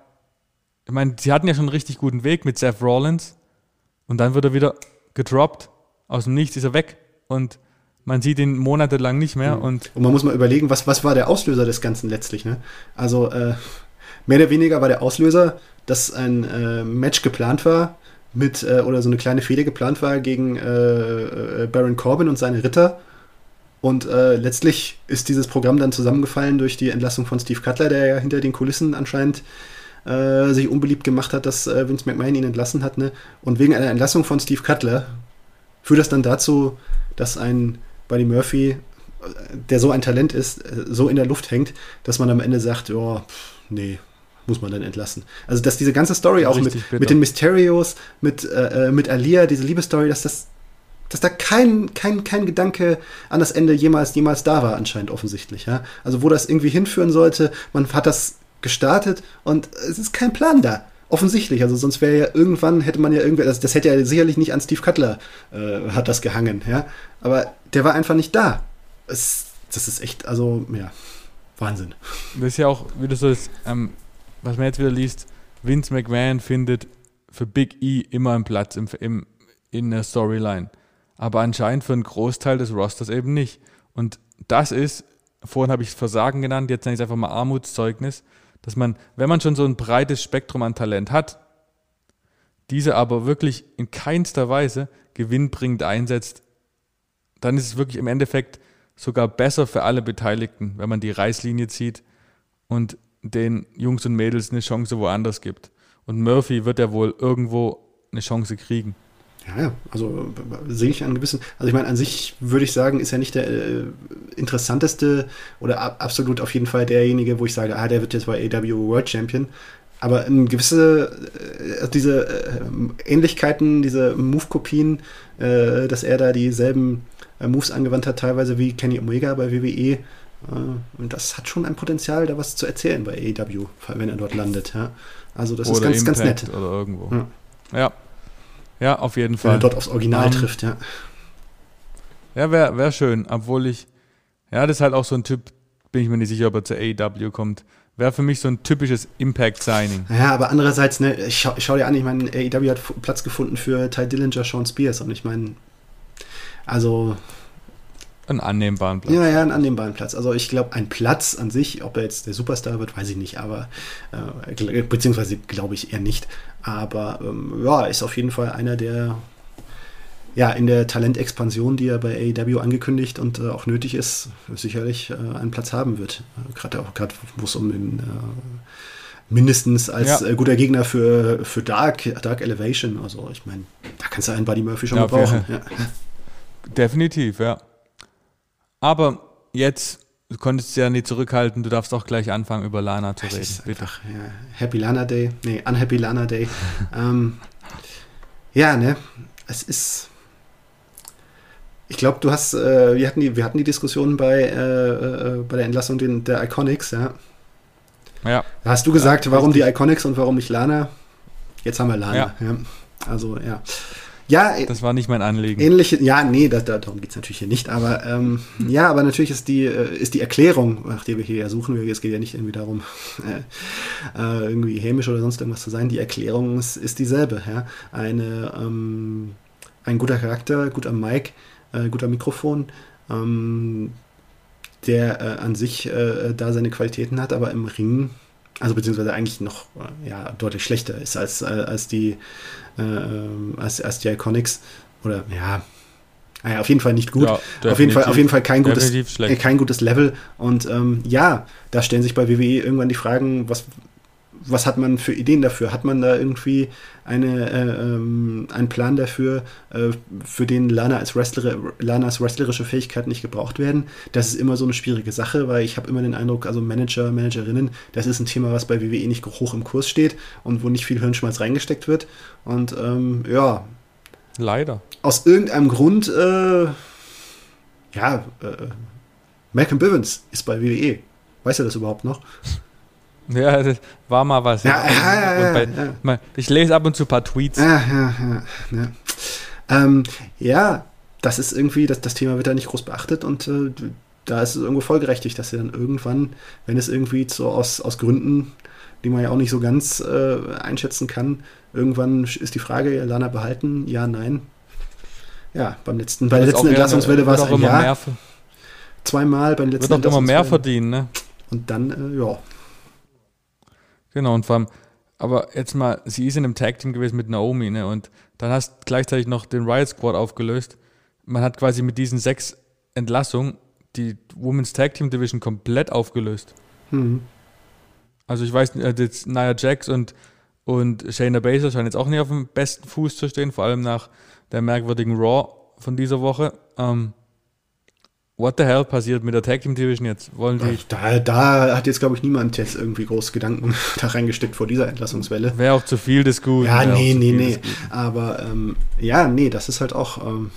ich meine, sie hatten ja schon einen richtig guten Weg mit Seth Rollins und dann wird er wieder gedroppt aus dem Nichts ist er weg und man sieht ihn monatelang nicht mehr. Mhm. Und, und man muss mal überlegen, was, was war der Auslöser des Ganzen letztlich. Ne? Also äh, mehr oder weniger war der Auslöser, dass ein äh, Match geplant war mit, äh, oder so eine kleine Fehde geplant war gegen äh, äh, Baron Corbin und seine Ritter. Und äh, letztlich ist dieses Programm dann zusammengefallen durch die Entlassung von Steve Cutler, der ja hinter den Kulissen anscheinend sich unbeliebt gemacht hat, dass Vince McMahon ihn entlassen hat. Ne? Und wegen einer Entlassung von Steve Cutler führt das dann dazu, dass ein Buddy Murphy, der so ein Talent ist, so in der Luft hängt, dass man am Ende sagt, oh, nee, muss man dann entlassen. Also, dass diese ganze Story auch mit, mit den Mysterios, mit, äh, äh, mit Alia, diese Liebesstory, dass das dass da kein, kein, kein Gedanke an das Ende jemals, jemals da war, anscheinend offensichtlich. Ja? Also wo das irgendwie hinführen sollte, man hat das gestartet und es ist kein Plan da. Offensichtlich, also sonst wäre ja irgendwann, hätte man ja irgendwie, das, das hätte ja sicherlich nicht an Steve Cutler, äh, hat das gehangen, ja. Aber der war einfach nicht da. Es, das ist echt, also, ja, Wahnsinn. Das ist ja auch, wie du so ähm, was man jetzt wieder liest, Vince McMahon findet für Big E immer einen Platz im, im, in der Storyline. Aber anscheinend für einen Großteil des Rosters eben nicht. Und das ist, vorhin habe ich Versagen genannt, jetzt nenne ich es einfach mal Armutszeugnis, dass man, wenn man schon so ein breites Spektrum an Talent hat, diese aber wirklich in keinster Weise gewinnbringend einsetzt, dann ist es wirklich im Endeffekt sogar besser für alle Beteiligten, wenn man die Reißlinie zieht und den Jungs und Mädels eine Chance woanders gibt. Und Murphy wird ja wohl irgendwo eine Chance kriegen. Ja, also sehe ich einen gewissen, also ich meine, an sich würde ich sagen, ist er nicht der äh, interessanteste oder ab, absolut auf jeden Fall derjenige, wo ich sage, ah, der wird jetzt bei AW World Champion. Aber eine gewisse, äh, diese äh, Ähnlichkeiten, diese Move-Kopien, äh, dass er da dieselben äh, Moves angewandt hat, teilweise wie Kenny Omega bei WWE, äh, und das hat schon ein Potenzial, da was zu erzählen bei AEW, wenn er dort landet. Ja. Also das oder ist ganz, Impact ganz nett. Oder irgendwo. Ja. ja. Ja. auf jeden Fall. Wenn er dort aufs Original um, ähm, trifft, ja. Ja, wäre wär schön, obwohl ich, ja, das ist halt auch so ein Typ, bin ich mir nicht sicher, ob er zur AEW kommt. Wäre für mich so ein typisches Impact-Signing. Ja, aber andererseits, ne, ich schau, ich schau dir an, ich meine, AEW hat Platz gefunden für Ty Dillinger, Sean Spears und ich meine, also einen annehmbaren Platz. Ja, ja, einen annehmbaren Platz. Also ich glaube, ein Platz an sich, ob er jetzt der Superstar wird, weiß ich nicht, aber äh, beziehungsweise glaube ich eher nicht. Aber ähm, ja, ist auf jeden Fall einer der ja, in der Talentexpansion, die er bei AEW angekündigt und äh, auch nötig ist, sicherlich äh, einen Platz haben wird. Äh, gerade auch gerade, wo es um den äh, mindestens als ja. Äh, guter Gegner für, für Dark, Dark Elevation. Also ich meine, da kannst du einen Buddy Murphy schon ja, brauchen. Ja. Definitiv, ja. Aber jetzt, du konntest ja nicht zurückhalten, du darfst auch gleich anfangen, über Lana zu reden. Ist einfach, ja, Happy Lana Day, nee, Unhappy Lana Day. ähm, ja, ne, es ist. Ich glaube, du hast, äh, wir, hatten die, wir hatten die Diskussion bei, äh, äh, bei der Entlassung den, der Iconics, ja. Ja. Da hast du gesagt, ja, warum die Iconics und warum nicht Lana? Jetzt haben wir Lana. Ja. ja. Also, ja. Ja, das war nicht mein Anliegen. Ähnliche, ja, nee, da, da, darum geht es natürlich hier nicht. Aber ähm, hm. ja, aber natürlich ist die, äh, ist die Erklärung, nach der wir hier ja suchen, es geht ja nicht irgendwie darum, äh, äh, irgendwie hämisch oder sonst irgendwas zu sein. Die Erklärung ist, ist dieselbe. Ja? Eine, ähm, ein guter Charakter, guter Mic, äh, guter Mikrofon, ähm, der an sich da seine Qualitäten hat, aber im Ring also beziehungsweise eigentlich noch ja, deutlich schlechter ist als, als die äh, als, als die Iconics. Oder ja, naja, auf jeden Fall nicht gut. Ja, auf jeden Fall, auf jeden Fall kein gutes, äh, kein gutes Level. Und ähm, ja, da stellen sich bei WWE irgendwann die Fragen, was, was hat man für Ideen dafür? Hat man da irgendwie eine, äh, ähm, einen Plan dafür, äh, für den Lana als, Wrestler, Lanas wrestlerische Fähigkeiten nicht gebraucht werden? Das ist immer so eine schwierige Sache, weil ich habe immer den Eindruck, also Manager, Managerinnen, das ist ein Thema, was bei WWE nicht hoch im Kurs steht und wo nicht viel Hirnschmalz reingesteckt wird. Und ähm, ja. Leider. Aus irgendeinem Grund, äh, ja, äh, Malcolm Bivens ist bei WWE. Weiß er das überhaupt noch? Ja, das war mal was. Ja, ja, ja, bei, Ich lese ab und zu ein paar Tweets. Ja, ja, ja. Ja, ähm, ja das ist irgendwie, das, das Thema wird da nicht groß beachtet und äh, da ist es irgendwo folgerechtig, dass sie dann irgendwann, wenn es irgendwie so aus, aus Gründen, die man ja auch nicht so ganz äh, einschätzen kann, irgendwann ist die Frage, Lana behalten, ja, nein. ja, beim letzten, bei der letzten Entlassungswelle war es ein Jahr. Zweimal bei den letzten Wird auch immer mehr verdienen, ne? Und dann, äh, ja. Genau, und vor allem, aber jetzt mal, sie ist in einem Tag-Team gewesen mit Naomi, ne? Und dann hast gleichzeitig noch den Riot Squad aufgelöst. Man hat quasi mit diesen sechs Entlassungen die Women's Tag Team Division komplett aufgelöst. Mhm. Also ich weiß, äh, jetzt Nia Jax und, und Shayna Baszler scheinen jetzt auch nicht auf dem besten Fuß zu stehen, vor allem nach der merkwürdigen Raw von dieser Woche. Ähm, what the hell passiert mit der Tag Team Division jetzt? Wollen die. Da, da hat jetzt, glaube ich, niemand jetzt irgendwie groß Gedanken da reingesteckt vor dieser Entlassungswelle. Wäre auch zu viel des Guten. Ja, nee, nee, nee. Aber ähm, ja, nee, das ist halt auch. Ähm,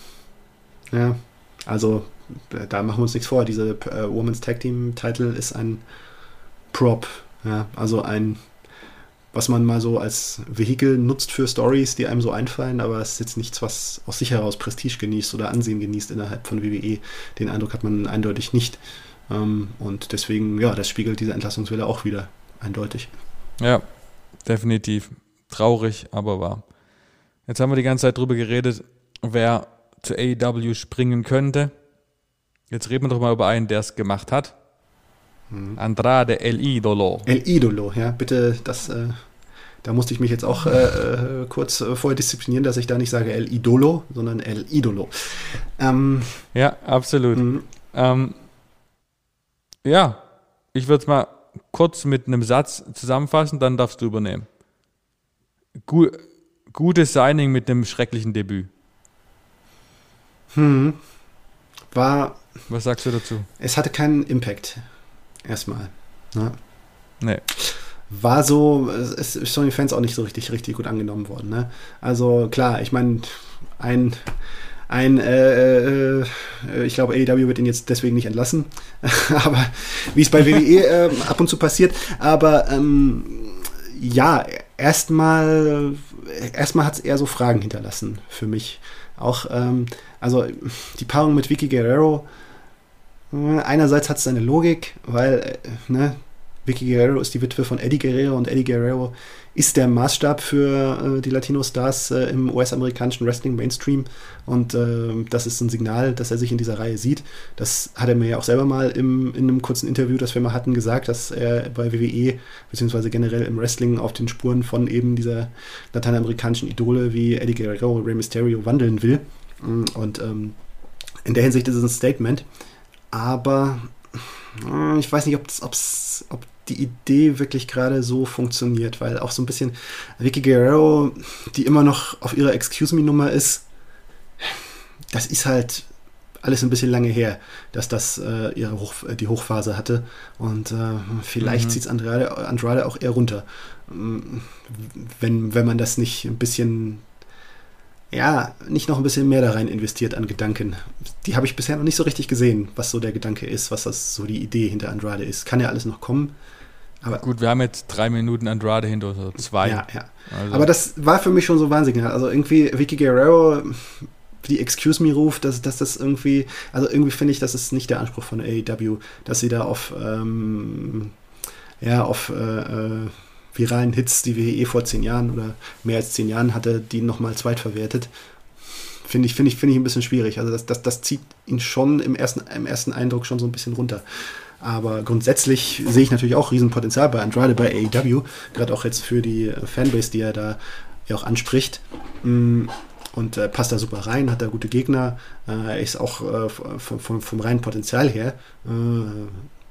ja, also da machen wir uns nichts vor. Diese äh, Women's Tag Team Title ist ein Prop. Ja, also ein was man mal so als Vehikel nutzt für Stories, die einem so einfallen, aber es ist jetzt nichts, was aus sich heraus Prestige genießt oder Ansehen genießt innerhalb von WWE. Den Eindruck hat man eindeutig nicht. Ähm, und deswegen, ja, das spiegelt diese Entlassungswelle auch wieder eindeutig. Ja, definitiv. Traurig, aber wahr. Jetzt haben wir die ganze Zeit drüber geredet, wer zu AEW springen könnte. Jetzt reden wir doch mal über einen, der es gemacht hat. Mhm. Andrade El Idolo. El Idolo, ja, bitte, das, äh, da musste ich mich jetzt auch äh, äh, kurz äh, vorher disziplinieren, dass ich da nicht sage El Idolo, sondern El Idolo. Ähm, ja, absolut. Mhm. Ähm, ja, ich würde es mal kurz mit einem Satz zusammenfassen, dann darfst du übernehmen. Gu gutes Signing mit einem schrecklichen Debüt. Hm. War. Was sagst du dazu? Es hatte keinen Impact erstmal. Ne? Nee. War so, es ist von den Fans auch nicht so richtig, richtig gut angenommen worden. Ne? Also klar, ich meine, ein, ein äh, äh, ich glaube, AEW wird ihn jetzt deswegen nicht entlassen, aber wie es bei WWE äh, ab und zu passiert, aber ähm, ja, erstmal erstmal hat es eher so Fragen hinterlassen für mich. Auch, ähm, also die Paarung mit Vicky Guerrero Einerseits hat es seine Logik, weil äh, ne, Vicky Guerrero ist die Witwe von Eddie Guerrero und Eddie Guerrero ist der Maßstab für äh, die Latino-Stars äh, im US-amerikanischen Wrestling-Mainstream und äh, das ist ein Signal, dass er sich in dieser Reihe sieht. Das hat er mir ja auch selber mal im, in einem kurzen Interview, das wir mal hatten, gesagt, dass er bei WWE beziehungsweise generell im Wrestling auf den Spuren von eben dieser lateinamerikanischen Idole wie Eddie Guerrero, Rey Mysterio wandeln will und ähm, in der Hinsicht ist es ein Statement. Aber hm, ich weiß nicht, ob's, ob's, ob die Idee wirklich gerade so funktioniert, weil auch so ein bisschen Vicky Guerrero, die immer noch auf ihrer Excuse Me-Nummer ist, das ist halt alles ein bisschen lange her, dass das äh, ihre Hoch, die Hochphase hatte. Und äh, vielleicht mhm. zieht es Andrade, Andrade auch eher runter. Hm, wenn, wenn man das nicht ein bisschen ja, nicht noch ein bisschen mehr da rein investiert an Gedanken. Die habe ich bisher noch nicht so richtig gesehen, was so der Gedanke ist, was das so die Idee hinter Andrade ist. Kann ja alles noch kommen. Aber Gut, wir haben jetzt drei Minuten Andrade hinter oder zwei. Ja, ja. Also. Aber das war für mich schon so wahnsinnig. Also irgendwie Vicky Guerrero, die Excuse Me ruft, dass, dass das irgendwie, also irgendwie finde ich, das ist nicht der Anspruch von AEW, dass sie da auf, ähm, ja, auf, äh, äh viralen Hits, die wir eh vor zehn Jahren oder mehr als zehn Jahren hatte, die nochmal zweitverwertet. Finde ich, finde ich, finde ich ein bisschen schwierig. Also das, das, das zieht ihn schon im ersten, im ersten Eindruck schon so ein bisschen runter. Aber grundsätzlich sehe ich natürlich auch Riesenpotenzial bei Andrade, bei AEW, gerade auch jetzt für die Fanbase, die er da ja auch anspricht. Mm, und äh, passt da super rein, hat da gute Gegner. Äh, ist auch äh, vom, vom, vom reinen Potenzial her äh,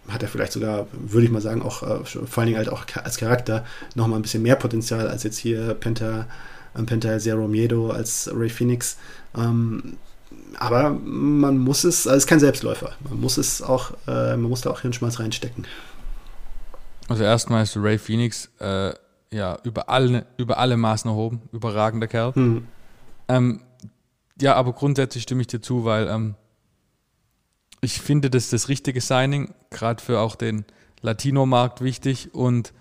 hat er vielleicht sogar, würde ich mal sagen, auch äh, vor allen Dingen halt auch als Charakter noch mal ein bisschen mehr Potenzial als jetzt hier Penta, äh, Penta Zero Miedo als Ray Phoenix. Ähm, aber man muss es, also es ist kein Selbstläufer. Man muss es auch, äh, man muss da auch Hirnschmalz reinstecken. Also erstmal ist Ray Phoenix äh, ja über alle, über alle Maßen erhoben, überragender Kerl. Hm. Ähm, ja, aber grundsätzlich stimme ich dir zu, weil ähm, ich finde, das ist das richtige Signing, gerade für auch den Latino-Markt wichtig und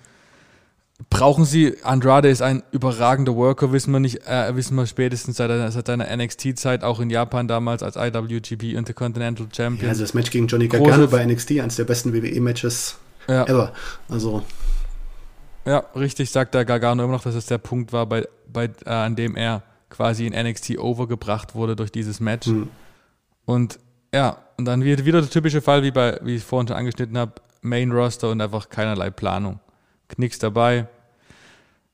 brauchen sie, Andrade ist ein überragender Worker, wissen wir nicht, äh, wissen wir spätestens seit, seit seiner NXT-Zeit, auch in Japan damals als IWGP Intercontinental Champion. Ja, also das Match gegen Johnny Gargano bei NXT, eines der besten WWE-Matches ja. ever. Also. Ja, richtig sagt der Gargano immer noch, dass es der Punkt war, bei, bei, äh, an dem er quasi in NXT overgebracht wurde durch dieses Match. Mhm. Und ja, und dann wieder, wieder der typische Fall, wie, bei, wie ich vorhin schon angeschnitten habe, Main Roster und einfach keinerlei Planung. Knicks dabei.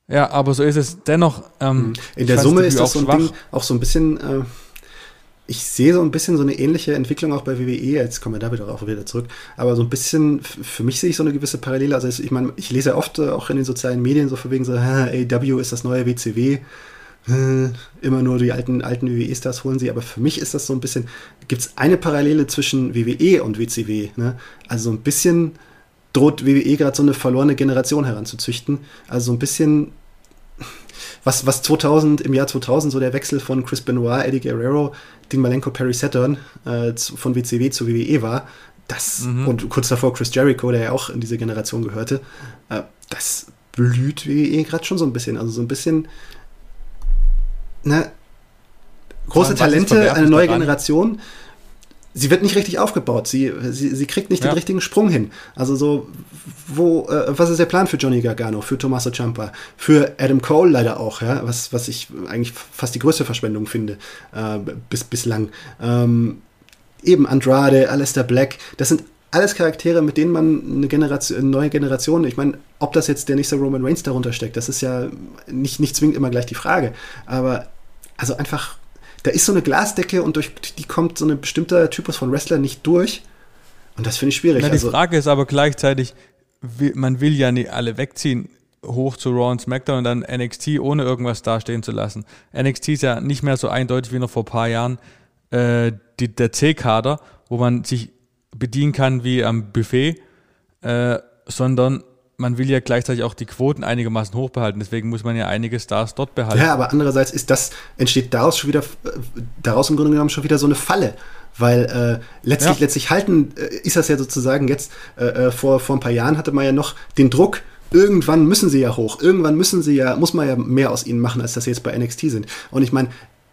Ja, aber so ist es. Dennoch. Ähm, mhm. In der Summe ist das so ein schwach. Ding auch so ein bisschen. Äh, ich sehe so ein bisschen so eine ähnliche Entwicklung auch bei WWE. Jetzt kommen wir da wieder auch wieder zurück. Aber so ein bisschen, für mich sehe ich so eine gewisse Parallele. Also ich meine, ich lese oft äh, auch in den sozialen Medien so von wegen so, AW ist das neue WCW. Äh, immer nur die alten, alten WWE-Stars holen sie, aber für mich ist das so ein bisschen, gibt es eine Parallele zwischen WWE und WCW. Ne? Also so ein bisschen droht WWE gerade so eine verlorene Generation heranzuzüchten. Also so ein bisschen, was, was 2000, im Jahr 2000 so der Wechsel von Chris Benoit, Eddie Guerrero, Dean Malenko, Perry Saturn äh, von WCW zu WWE war, das, mhm. und kurz davor Chris Jericho, der ja auch in diese Generation gehörte, äh, das blüht WWE gerade schon so ein bisschen. Also so ein bisschen ne, große Talente, eine neue daran? Generation. Sie wird nicht richtig aufgebaut. Sie, sie, sie kriegt nicht ja. den richtigen Sprung hin. Also so, wo, äh, was ist der Plan für Johnny Gargano, für Tommaso Ciampa, für Adam Cole leider auch, ja, was, was ich eigentlich fast die größte Verschwendung finde, äh, bis, bislang. Ähm, eben Andrade, Alistair Black, das sind alles Charaktere, mit denen man eine, Generation, eine neue Generation, ich meine, ob das jetzt der nächste Roman Reigns darunter steckt, das ist ja nicht, nicht zwingend immer gleich die Frage. Aber also einfach, da ist so eine Glasdecke und durch die kommt so ein bestimmter Typus von Wrestler nicht durch. Und das finde ich schwierig. Na, die also, Frage ist aber gleichzeitig, man will ja nicht alle wegziehen hoch zu Raw und SmackDown und dann NXT ohne irgendwas dastehen zu lassen. NXT ist ja nicht mehr so eindeutig wie noch vor ein paar Jahren äh, die, der C-Kader, wo man sich bedienen kann wie am Buffet, äh, sondern man will ja gleichzeitig auch die Quoten einigermaßen hoch behalten. Deswegen muss man ja einige Stars dort behalten. Ja, aber andererseits ist das, entsteht daraus schon wieder, äh, daraus im Grunde genommen schon wieder so eine Falle. Weil äh, letztlich, ja. letztlich halten, äh, ist das ja sozusagen jetzt, äh, äh, vor, vor ein paar Jahren hatte man ja noch den Druck, irgendwann müssen sie ja hoch, irgendwann müssen sie ja, muss man ja mehr aus ihnen machen, als das jetzt bei NXT sind. Und ich meine,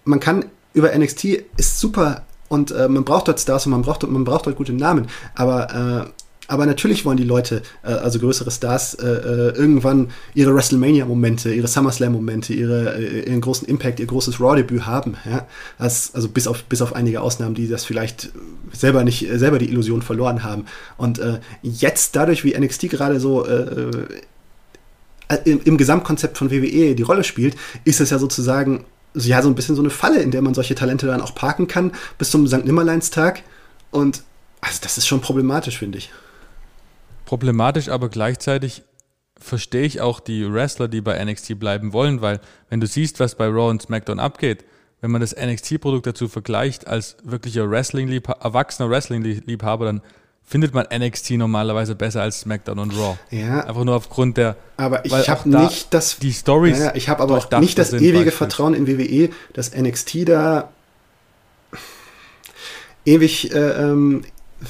man kann über NXT ist super und äh, man braucht dort Stars und man braucht, man braucht dort gute Namen. Aber, äh, aber natürlich wollen die Leute, äh, also größere Stars, äh, äh, irgendwann ihre WrestleMania-Momente, ihre SummerSlam-Momente, ihre, äh, ihren großen Impact, ihr großes Raw-Debüt haben. Ja? Das, also bis auf, bis auf einige Ausnahmen, die das vielleicht selber nicht, selber die Illusion verloren haben. Und jetzt dadurch, wie NXT gerade so im, im Gesamtkonzept von WWE die Rolle spielt, ist es ja sozusagen ja, so ein bisschen so eine Falle, in der man solche Talente dann auch parken kann, bis zum St. Nimmerleinstag. Und also das ist schon problematisch, finde ich. Problematisch, aber gleichzeitig verstehe ich auch die Wrestler, die bei NXT bleiben wollen, weil wenn du siehst, was bei Raw und SmackDown abgeht, wenn man das NXT-Produkt dazu vergleicht als wirklicher Wrestling erwachsener Wrestling-Liebhaber, dann findet man NXT normalerweise besser als SmackDown und Raw. Ja. Einfach nur aufgrund der. Aber ich habe da nicht das. Die Stories. Ja, ich habe aber auch nicht das ewige Vertrauen in WWE, dass NXT da ewig. Äh, ähm,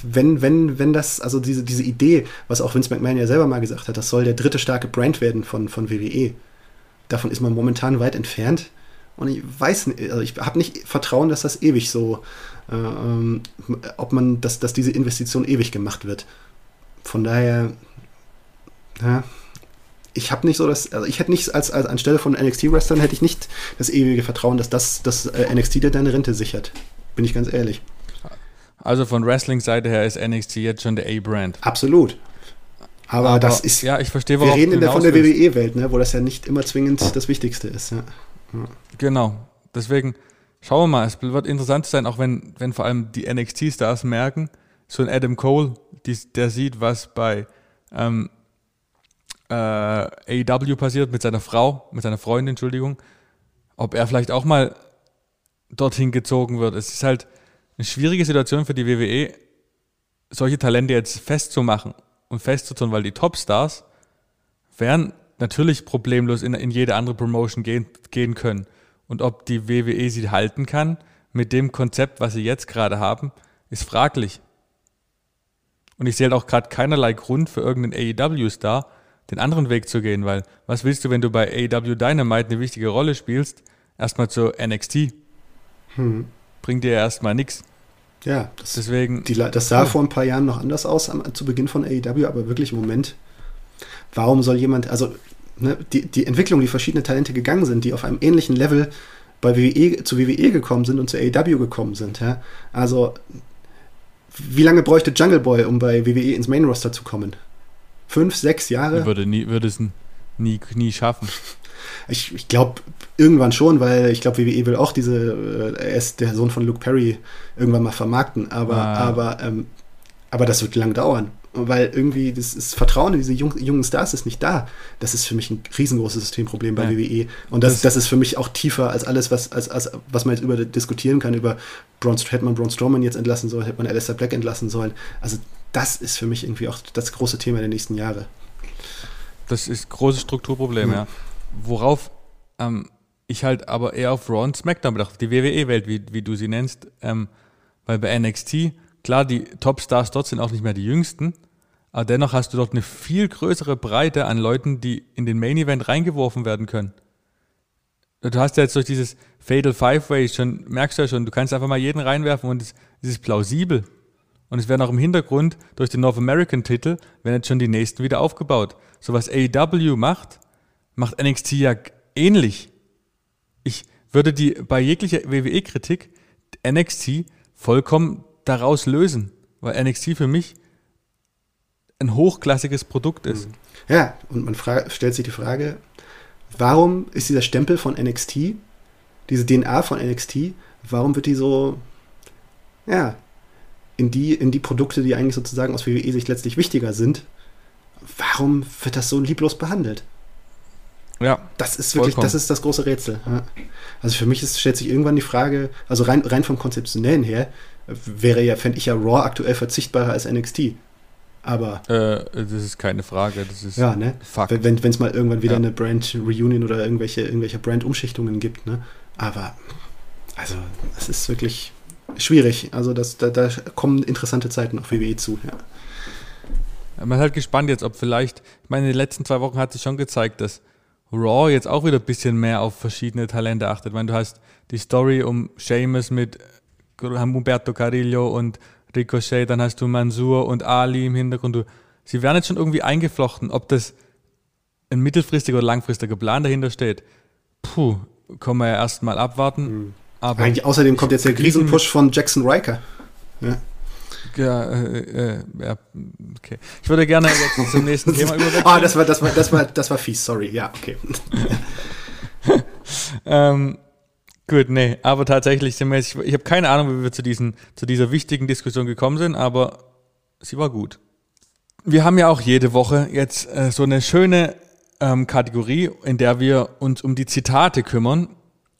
wenn, wenn, wenn das, also diese, diese Idee, was auch Vince McMahon ja selber mal gesagt hat, das soll der dritte starke Brand werden von, von WWE. Davon ist man momentan weit entfernt. Und ich weiß nicht, also ich habe nicht Vertrauen, dass das ewig so ob man, dass, dass diese Investition ewig gemacht wird. Von daher, ja, ich habe nicht so das, also ich hätte nicht als, als anstelle von NXT-Wrestlern hätte ich nicht das ewige Vertrauen, dass das, das äh, NXT dir deine Rente sichert. Bin ich ganz ehrlich. Also von Wrestling-Seite her ist NXT jetzt schon der A-Brand. Absolut. Aber, Aber, das ist. Ja, ich verstehe, Wir reden in der, von der WWE-Welt, ne, wo das ja nicht immer zwingend das Wichtigste ist. Ja. Ja. Genau. Deswegen, Schauen wir mal, es wird interessant sein, auch wenn, wenn vor allem die NXT-Stars merken, so ein Adam Cole, die, der sieht, was bei ähm, äh, AEW passiert mit seiner Frau, mit seiner Freundin, Entschuldigung, ob er vielleicht auch mal dorthin gezogen wird. Es ist halt eine schwierige Situation für die WWE, solche Talente jetzt festzumachen und festzutun, weil die Topstars werden natürlich problemlos in, in jede andere Promotion gehen, gehen können. Und ob die WWE sie halten kann mit dem Konzept, was sie jetzt gerade haben, ist fraglich. Und ich sehe halt auch gerade keinerlei Grund für irgendeinen AEW-Star, den anderen Weg zu gehen, weil was willst du, wenn du bei AEW Dynamite eine wichtige Rolle spielst, erstmal zur NXT? Hm. Bringt dir erstmal nichts. Ja, das, Deswegen, die, das sah ja. vor ein paar Jahren noch anders aus am, zu Beginn von AEW, aber wirklich im Moment, warum soll jemand, also ne, die, die Entwicklung, wie verschiedene Talente gegangen sind, die auf einem ähnlichen Level bei WWE, zu WWE gekommen sind und zu AEW gekommen sind. Ja? Also, wie lange bräuchte Jungle Boy, um bei WWE ins Main Roster zu kommen? Fünf, sechs Jahre? Würde, nie, würde es nie, nie schaffen. Ich, ich glaube irgendwann schon, weil ich glaube, WWE will auch diese, äh, er ist der Sohn von Luke Perry, irgendwann mal vermarkten. Aber, ah. aber, ähm, aber das wird lang dauern weil irgendwie das, das Vertrauen in diese jung, jungen Stars ist nicht da. Das ist für mich ein riesengroßes Systemproblem bei ja. WWE. Und das, das, das, ist für mich auch tiefer als alles, was, als, als, was man jetzt über diskutieren kann, über Braun, hätte man Braun Strowman jetzt entlassen sollen, hätte man Alistair Black entlassen sollen. Also das ist für mich irgendwie auch das große Thema der nächsten Jahre. Das ist ein großes Strukturproblem, mhm. ja. Worauf ähm, ich halt aber eher auf Raw und SmackDown bedacht, die WWE-Welt, wie, wie du sie nennst, ähm, weil bei NXT Klar, die Topstars dort sind auch nicht mehr die jüngsten, aber dennoch hast du dort eine viel größere Breite an Leuten, die in den Main Event reingeworfen werden können. Du hast ja jetzt durch dieses Fatal Five Way schon, merkst du ja schon, du kannst einfach mal jeden reinwerfen und es, es ist plausibel. Und es werden auch im Hintergrund durch den North American Titel, werden jetzt schon die nächsten wieder aufgebaut. So was AEW macht, macht NXT ja ähnlich. Ich würde die bei jeglicher WWE-Kritik NXT vollkommen daraus lösen, weil NXT für mich ein hochklassiges Produkt ist. Mhm. Ja, und man stellt sich die Frage, warum ist dieser Stempel von NXT, diese DNA von NXT, warum wird die so, ja, in die, in die Produkte, die eigentlich sozusagen aus WWE-Sicht letztlich wichtiger sind, warum wird das so lieblos behandelt? Ja. Das ist wirklich, vollkommen. das ist das große Rätsel. Also für mich ist, stellt sich irgendwann die Frage, also rein, rein vom Konzeptionellen her, wäre ja, fände ich ja Raw aktuell verzichtbarer als NXT. Aber. Äh, das ist keine Frage, das ist ja, ne? Fakt. Wenn es mal irgendwann wieder ja. eine Brand Reunion oder irgendwelche, irgendwelche Brand-Umschichtungen gibt, ne? Aber, also, es ist wirklich schwierig. Also, das, da, da kommen interessante Zeiten auf WWE zu, ja. Man ist halt gespannt jetzt, ob vielleicht, ich meine, in den letzten zwei Wochen hat sich schon gezeigt, dass Raw jetzt auch wieder ein bisschen mehr auf verschiedene Talente achtet. Ich meine, du hast die Story um Seamus mit Humberto Carillo und Ricochet, dann hast du Mansur und Ali im Hintergrund. Du, sie werden jetzt schon irgendwie eingeflochten. Ob das ein mittelfristiger oder langfristiger Plan dahinter steht, puh, können wir ja erstmal abwarten. Mhm. Aber Eigentlich außerdem kommt jetzt der Riesenpush von Jackson Riker. Ja. Ja, äh, äh, ja, okay. Ich würde gerne jetzt zum nächsten Thema überwechseln. Ah, das war, das war, das war, das war fies, sorry. Ja, okay. ähm, Gut, nee, aber tatsächlich ich, ich habe keine Ahnung, wie wir zu, diesen, zu dieser wichtigen Diskussion gekommen sind, aber sie war gut. Wir haben ja auch jede Woche jetzt äh, so eine schöne ähm, Kategorie, in der wir uns um die Zitate kümmern,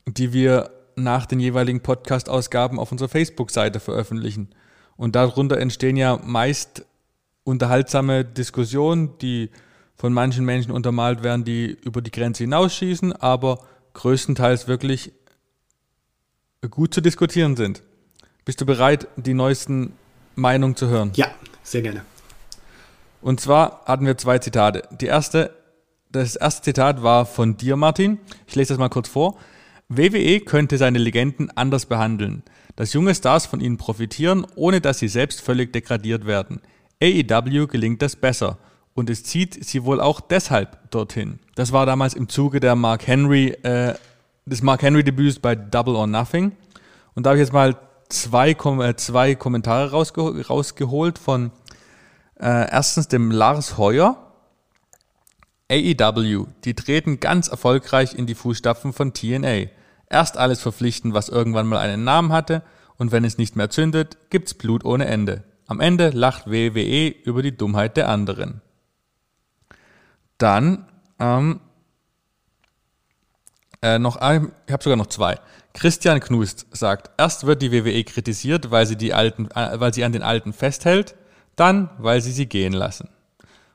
die wir nach den jeweiligen Podcast-Ausgaben auf unserer Facebook-Seite veröffentlichen. Und darunter entstehen ja meist unterhaltsame Diskussionen, die von manchen Menschen untermalt werden, die über die Grenze hinausschießen, aber größtenteils wirklich gut zu diskutieren sind. Bist du bereit, die neuesten Meinungen zu hören? Ja, sehr gerne. Und zwar hatten wir zwei Zitate. Die erste, das erste Zitat war von dir, Martin. Ich lese das mal kurz vor. WWE könnte seine Legenden anders behandeln, dass junge Stars von ihnen profitieren, ohne dass sie selbst völlig degradiert werden. AEW gelingt das besser und es zieht sie wohl auch deshalb dorthin. Das war damals im Zuge der Mark Henry äh, des Mark Henry Debüts bei Double or Nothing. Und da habe ich jetzt mal zwei, äh, zwei Kommentare rausge rausgeholt von äh, erstens dem Lars Heuer. AEW, die treten ganz erfolgreich in die Fußstapfen von TNA. Erst alles verpflichten, was irgendwann mal einen Namen hatte, und wenn es nicht mehr zündet, gibt's Blut ohne Ende. Am Ende lacht WWE über die Dummheit der anderen. Dann ähm, äh, noch ein, ich habe sogar noch zwei. Christian Knust sagt, erst wird die WWE kritisiert, weil sie, die alten, äh, weil sie an den Alten festhält, dann, weil sie sie gehen lassen.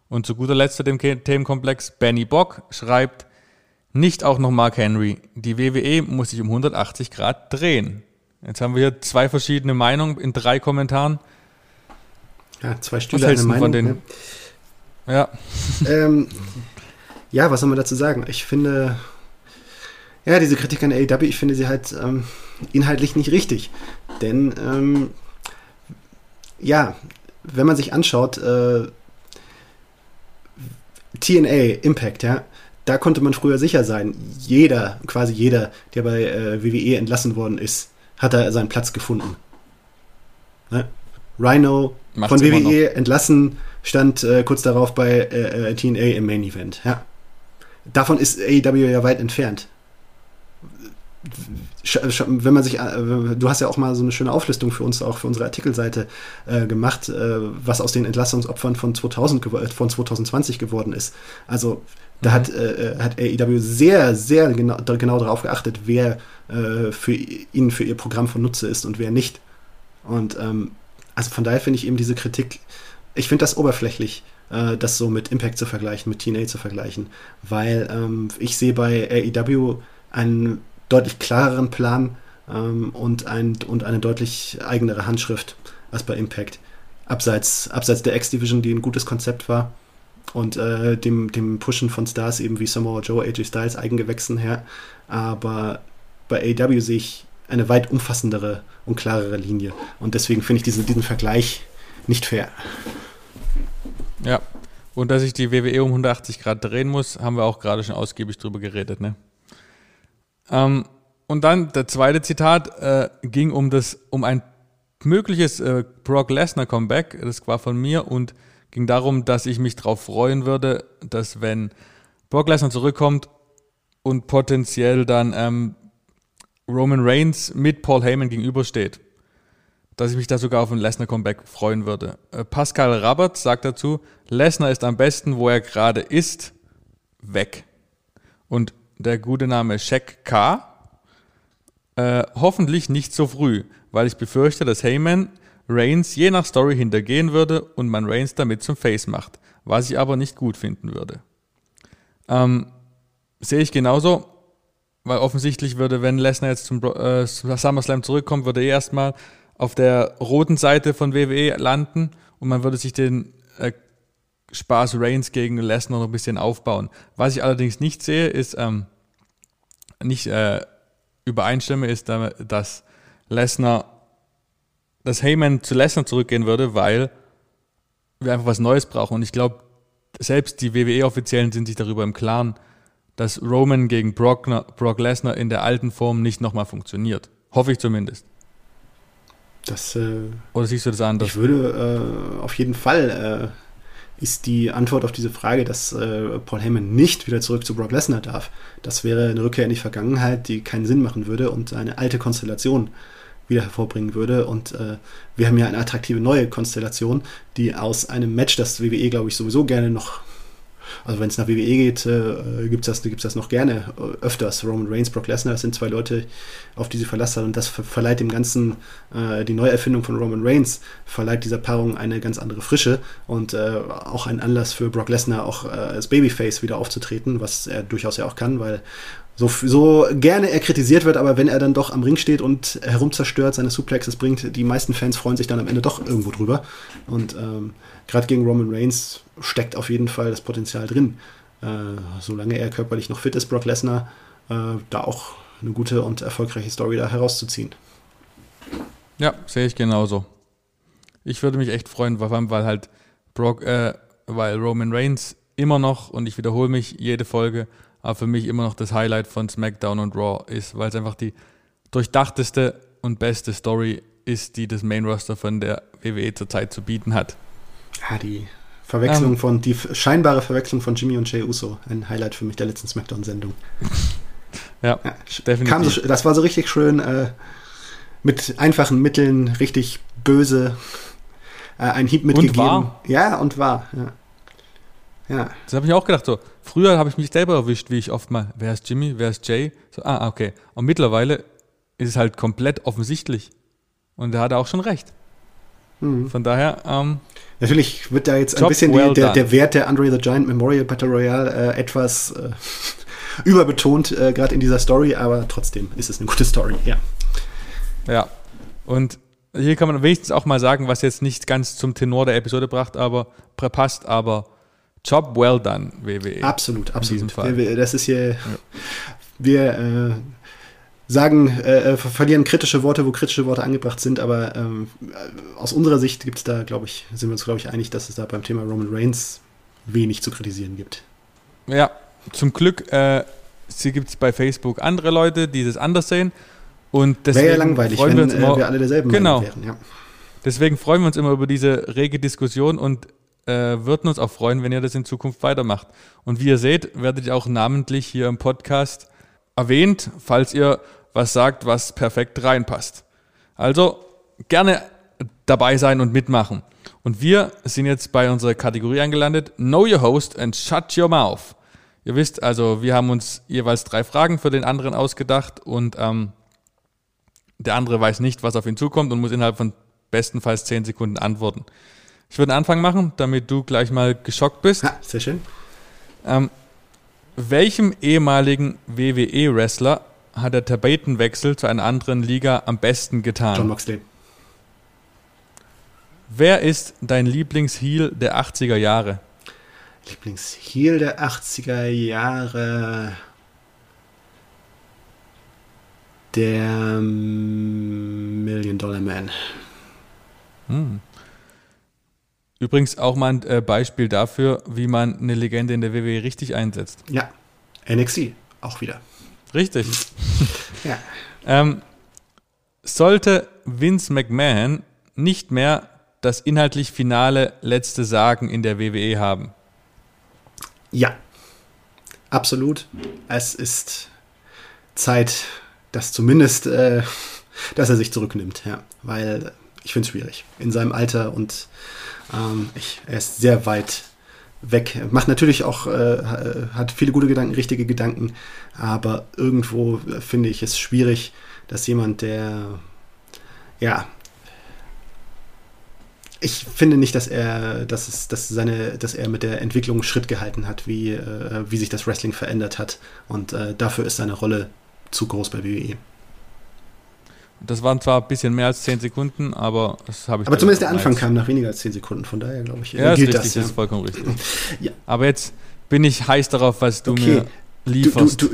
Und zu guter Letzt zu dem Themenkomplex, Benny Bock schreibt, nicht auch noch Mark Henry. Die WWE muss sich um 180 Grad drehen. Jetzt haben wir hier zwei verschiedene Meinungen in drei Kommentaren. Ja, zwei Stühle eine Meinung. Von den, ja. Ja. ähm, ja, was soll man dazu sagen? Ich finde, ja, diese Kritik an AEW, ich finde sie halt ähm, inhaltlich nicht richtig. Denn, ähm, ja, wenn man sich anschaut, äh, TNA, Impact, ja, da konnte man früher sicher sein. Jeder, quasi jeder, der bei äh, WWE entlassen worden ist, hat da seinen Platz gefunden. Ne? Rhino Macht's von WWE entlassen, stand äh, kurz darauf bei äh, äh TNA im Main Event. Ja. Davon ist AEW ja weit entfernt. Wenn man sich, äh, du hast ja auch mal so eine schöne Auflistung für uns, auch für unsere Artikelseite äh, gemacht, äh, was aus den Entlassungsopfern von 2000 von 2020 geworden ist. Also da mhm. hat, äh, hat AEW sehr, sehr genau, genau darauf geachtet, wer äh, für ihnen für ihr Programm von Nutze ist und wer nicht. Und ähm, also von daher finde ich eben diese Kritik, ich finde das oberflächlich, äh, das so mit Impact zu vergleichen, mit TNA zu vergleichen, weil ähm, ich sehe bei AEW einen deutlich klareren Plan ähm, und, ein, und eine deutlich eigenere Handschrift als bei Impact. Abseits, abseits der X-Division, die ein gutes Konzept war und äh, dem, dem Pushen von Stars eben wie Samoa Joe, AJ Styles, Eigengewächsen her. Aber bei AEW sehe ich eine weit umfassendere und klarere Linie. Und deswegen finde ich diesen, diesen Vergleich nicht fair. Ja, und dass ich die WWE um 180 Grad drehen muss, haben wir auch gerade schon ausgiebig drüber geredet. Ne? Ähm, und dann der zweite Zitat äh, ging um das, um ein mögliches äh, Brock Lesnar Comeback. Das war von mir und ging darum, dass ich mich darauf freuen würde, dass wenn Brock Lesnar zurückkommt und potenziell dann ähm, Roman Reigns mit Paul Heyman gegenübersteht, dass ich mich da sogar auf ein Lesnar-Comeback freuen würde. Äh, Pascal Rabert sagt dazu, Lesnar ist am besten, wo er gerade ist, weg. Und der gute Name Shaq K. Äh, hoffentlich nicht so früh, weil ich befürchte, dass Heyman Reigns je nach Story hintergehen würde und man Reigns damit zum Face macht, was ich aber nicht gut finden würde. Ähm, sehe ich genauso. Weil offensichtlich würde, wenn Lesnar jetzt zum äh, SummerSlam zurückkommt, würde er erstmal auf der roten Seite von WWE landen und man würde sich den äh, Spaß Reigns gegen Lesnar noch ein bisschen aufbauen. Was ich allerdings nicht sehe, ist, ähm, nicht äh, übereinstimme, ist, dass Lesnar, dass Heyman zu Lesnar zurückgehen würde, weil wir einfach was Neues brauchen. Und ich glaube, selbst die WWE-Offiziellen sind sich darüber im Klaren, dass Roman gegen Brock, Brock Lesnar in der alten Form nicht nochmal funktioniert. Hoffe ich zumindest. Das, äh, Oder siehst du das anders? Ich würde äh, auf jeden Fall äh, ist die Antwort auf diese Frage, dass äh, Paul Heyman nicht wieder zurück zu Brock Lesnar darf. Das wäre eine Rückkehr in die Vergangenheit, die keinen Sinn machen würde und eine alte Konstellation wieder hervorbringen würde. Und äh, wir haben ja eine attraktive neue Konstellation, die aus einem Match, das WWE, glaube ich, sowieso gerne noch also wenn es nach WWE geht, äh, gibt es das, gibt's das noch gerne äh, öfters. Roman Reigns, Brock Lesnar, das sind zwei Leute, auf die sie verlassen hat und das ver verleiht dem Ganzen, äh, die Neuerfindung von Roman Reigns, verleiht dieser Paarung eine ganz andere Frische und äh, auch ein Anlass für Brock Lesnar auch äh, als Babyface wieder aufzutreten, was er durchaus ja auch kann, weil so, so gerne er kritisiert wird, aber wenn er dann doch am Ring steht und herumzerstört, seine Suplexes bringt, die meisten Fans freuen sich dann am Ende doch irgendwo drüber. Und ähm, gerade gegen Roman Reigns steckt auf jeden Fall das Potenzial drin. Äh, solange er körperlich noch fit ist, Brock Lesnar, äh, da auch eine gute und erfolgreiche Story da herauszuziehen. Ja, sehe ich genauso. Ich würde mich echt freuen, vor weil halt Brock, äh, weil Roman Reigns immer noch, und ich wiederhole mich jede Folge, aber für mich immer noch das Highlight von SmackDown und Raw ist, weil es einfach die durchdachteste und beste Story ist, die das Main Roster von der WWE zurzeit zu bieten hat. Ja, die Verwechslung ähm. von, die scheinbare Verwechslung von Jimmy und Jay Uso, ein Highlight für mich der letzten SmackDown-Sendung. ja, ja, definitiv. So, das war so richtig schön, äh, mit einfachen Mitteln, richtig böse, äh, ein Hieb mitgegeben. Und wahr. Ja, und wahr, ja. Ja. Das habe ich auch gedacht. So, früher habe ich mich selber erwischt, wie ich oft mal, wer ist Jimmy, wer ist Jay? So, ah, okay. Und mittlerweile ist es halt komplett offensichtlich. Und da hat er auch schon recht. Mhm. Von daher. Ähm, Natürlich wird da jetzt ein bisschen well die, der, der, Wert der Andre the Giant Memorial Battle Royale äh, etwas äh, überbetont, äh, gerade in dieser Story, aber trotzdem ist es eine gute Story, ja. Ja. Und hier kann man wenigstens auch mal sagen, was jetzt nicht ganz zum Tenor der Episode bracht, aber passt, aber Job well done, WWE. Absolut, absolut. Wir, das ist hier, ja. wir äh, sagen, äh, äh, verlieren kritische Worte, wo kritische Worte angebracht sind, aber ähm, aus unserer Sicht gibt es da, glaube ich, sind wir uns, glaube ich, einig, dass es da beim Thema Roman Reigns wenig zu kritisieren gibt. Ja, zum Glück äh, gibt es bei Facebook andere Leute, die das anders sehen. Und deswegen Wäre ja langweilig, freuen wir, uns immer, äh, wir alle derselben genau. wären. Ja. Deswegen freuen wir uns immer über diese rege Diskussion und äh, würden uns auch freuen, wenn ihr das in Zukunft weitermacht. Und wie ihr seht, werdet ihr auch namentlich hier im Podcast erwähnt, falls ihr was sagt, was perfekt reinpasst. Also gerne dabei sein und mitmachen. Und wir sind jetzt bei unserer Kategorie angelandet, Know Your Host and Shut Your Mouth. Ihr wisst, also wir haben uns jeweils drei Fragen für den anderen ausgedacht und ähm, der andere weiß nicht, was auf ihn zukommt und muss innerhalb von bestenfalls zehn Sekunden antworten. Ich würde einen Anfang machen, damit du gleich mal geschockt bist. Ha, sehr schön. Ähm, welchem ehemaligen WWE-Wrestler hat der Tapetenwechsel zu einer anderen Liga am besten getan? John Moxley. Wer ist dein Lieblingsheel der 80er Jahre? Lieblingsheel der 80er Jahre. Der Million Dollar Man. Hm. Übrigens auch mal ein äh, Beispiel dafür, wie man eine Legende in der WWE richtig einsetzt. Ja, NXT auch wieder. Richtig. ja. Ähm, sollte Vince McMahon nicht mehr das inhaltlich finale letzte Sagen in der WWE haben? Ja, absolut. Es ist Zeit, dass zumindest, äh, dass er sich zurücknimmt, ja, weil ich finde es schwierig in seinem Alter und ähm, ich, er ist sehr weit weg. Macht natürlich auch, äh, hat viele gute Gedanken, richtige Gedanken, aber irgendwo äh, finde ich es schwierig, dass jemand, der ja ich finde nicht, dass er, dass es, dass seine, dass er mit der Entwicklung Schritt gehalten hat, wie, äh, wie sich das Wrestling verändert hat. Und äh, dafür ist seine Rolle zu groß bei WWE. Das waren zwar ein bisschen mehr als 10 Sekunden, aber das habe ich. Aber zumindest der Anfang kam nach weniger als 10 Sekunden, von daher glaube ich. Ja, gilt ist richtig, das, ja. ist vollkommen richtig. ja. Aber jetzt bin ich heiß darauf, was du okay. mir lieferst. Du,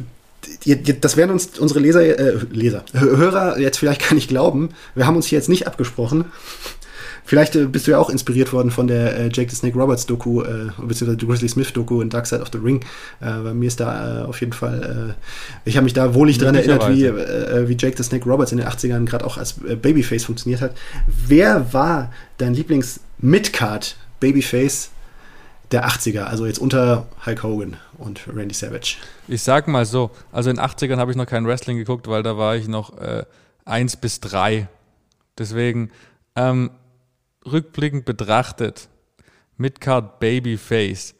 du, du, das werden uns unsere Leser, äh, Leser, Hörer jetzt vielleicht gar nicht glauben. Wir haben uns hier jetzt nicht abgesprochen. Vielleicht äh, bist du ja auch inspiriert worden von der äh, Jake the Snake Roberts Doku, äh, beziehungsweise Grizzly Smith Doku in Dark Side of the Ring. Äh, bei mir ist da auf jeden Fall, ich habe mich da wohlig dran erinnert, wie, äh, wie Jake the Snake Roberts in den 80ern gerade auch als Babyface funktioniert hat. Wer war dein Lieblings-Midcard Babyface der 80er, also jetzt unter Hulk Hogan und Randy Savage? Ich sag mal so, also in den 80ern habe ich noch kein Wrestling geguckt, weil da war ich noch äh, 1 bis 3. Deswegen, ähm, rückblickend betrachtet, Midcard Babyface.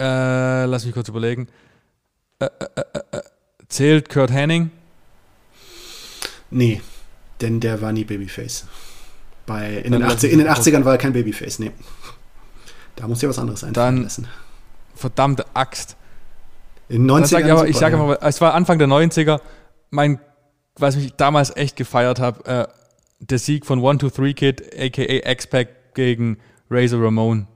Äh, lass mich kurz überlegen. Äh, äh, äh, äh, zählt Kurt Henning? Nee, denn der war nie Babyface. Bei, in, den 80, in den 80ern war er kein Babyface, nee. Da muss ja was anderes einfallen Dann, lassen. Verdammte Axt. In den 90ern. Sag ich, aber, ich sage ja. mal, es war Anfang der 90er. Mein, was ich damals echt gefeiert habe, äh, der Sieg von One Two Three Kid, aka X-Pac gegen Razor Ramon.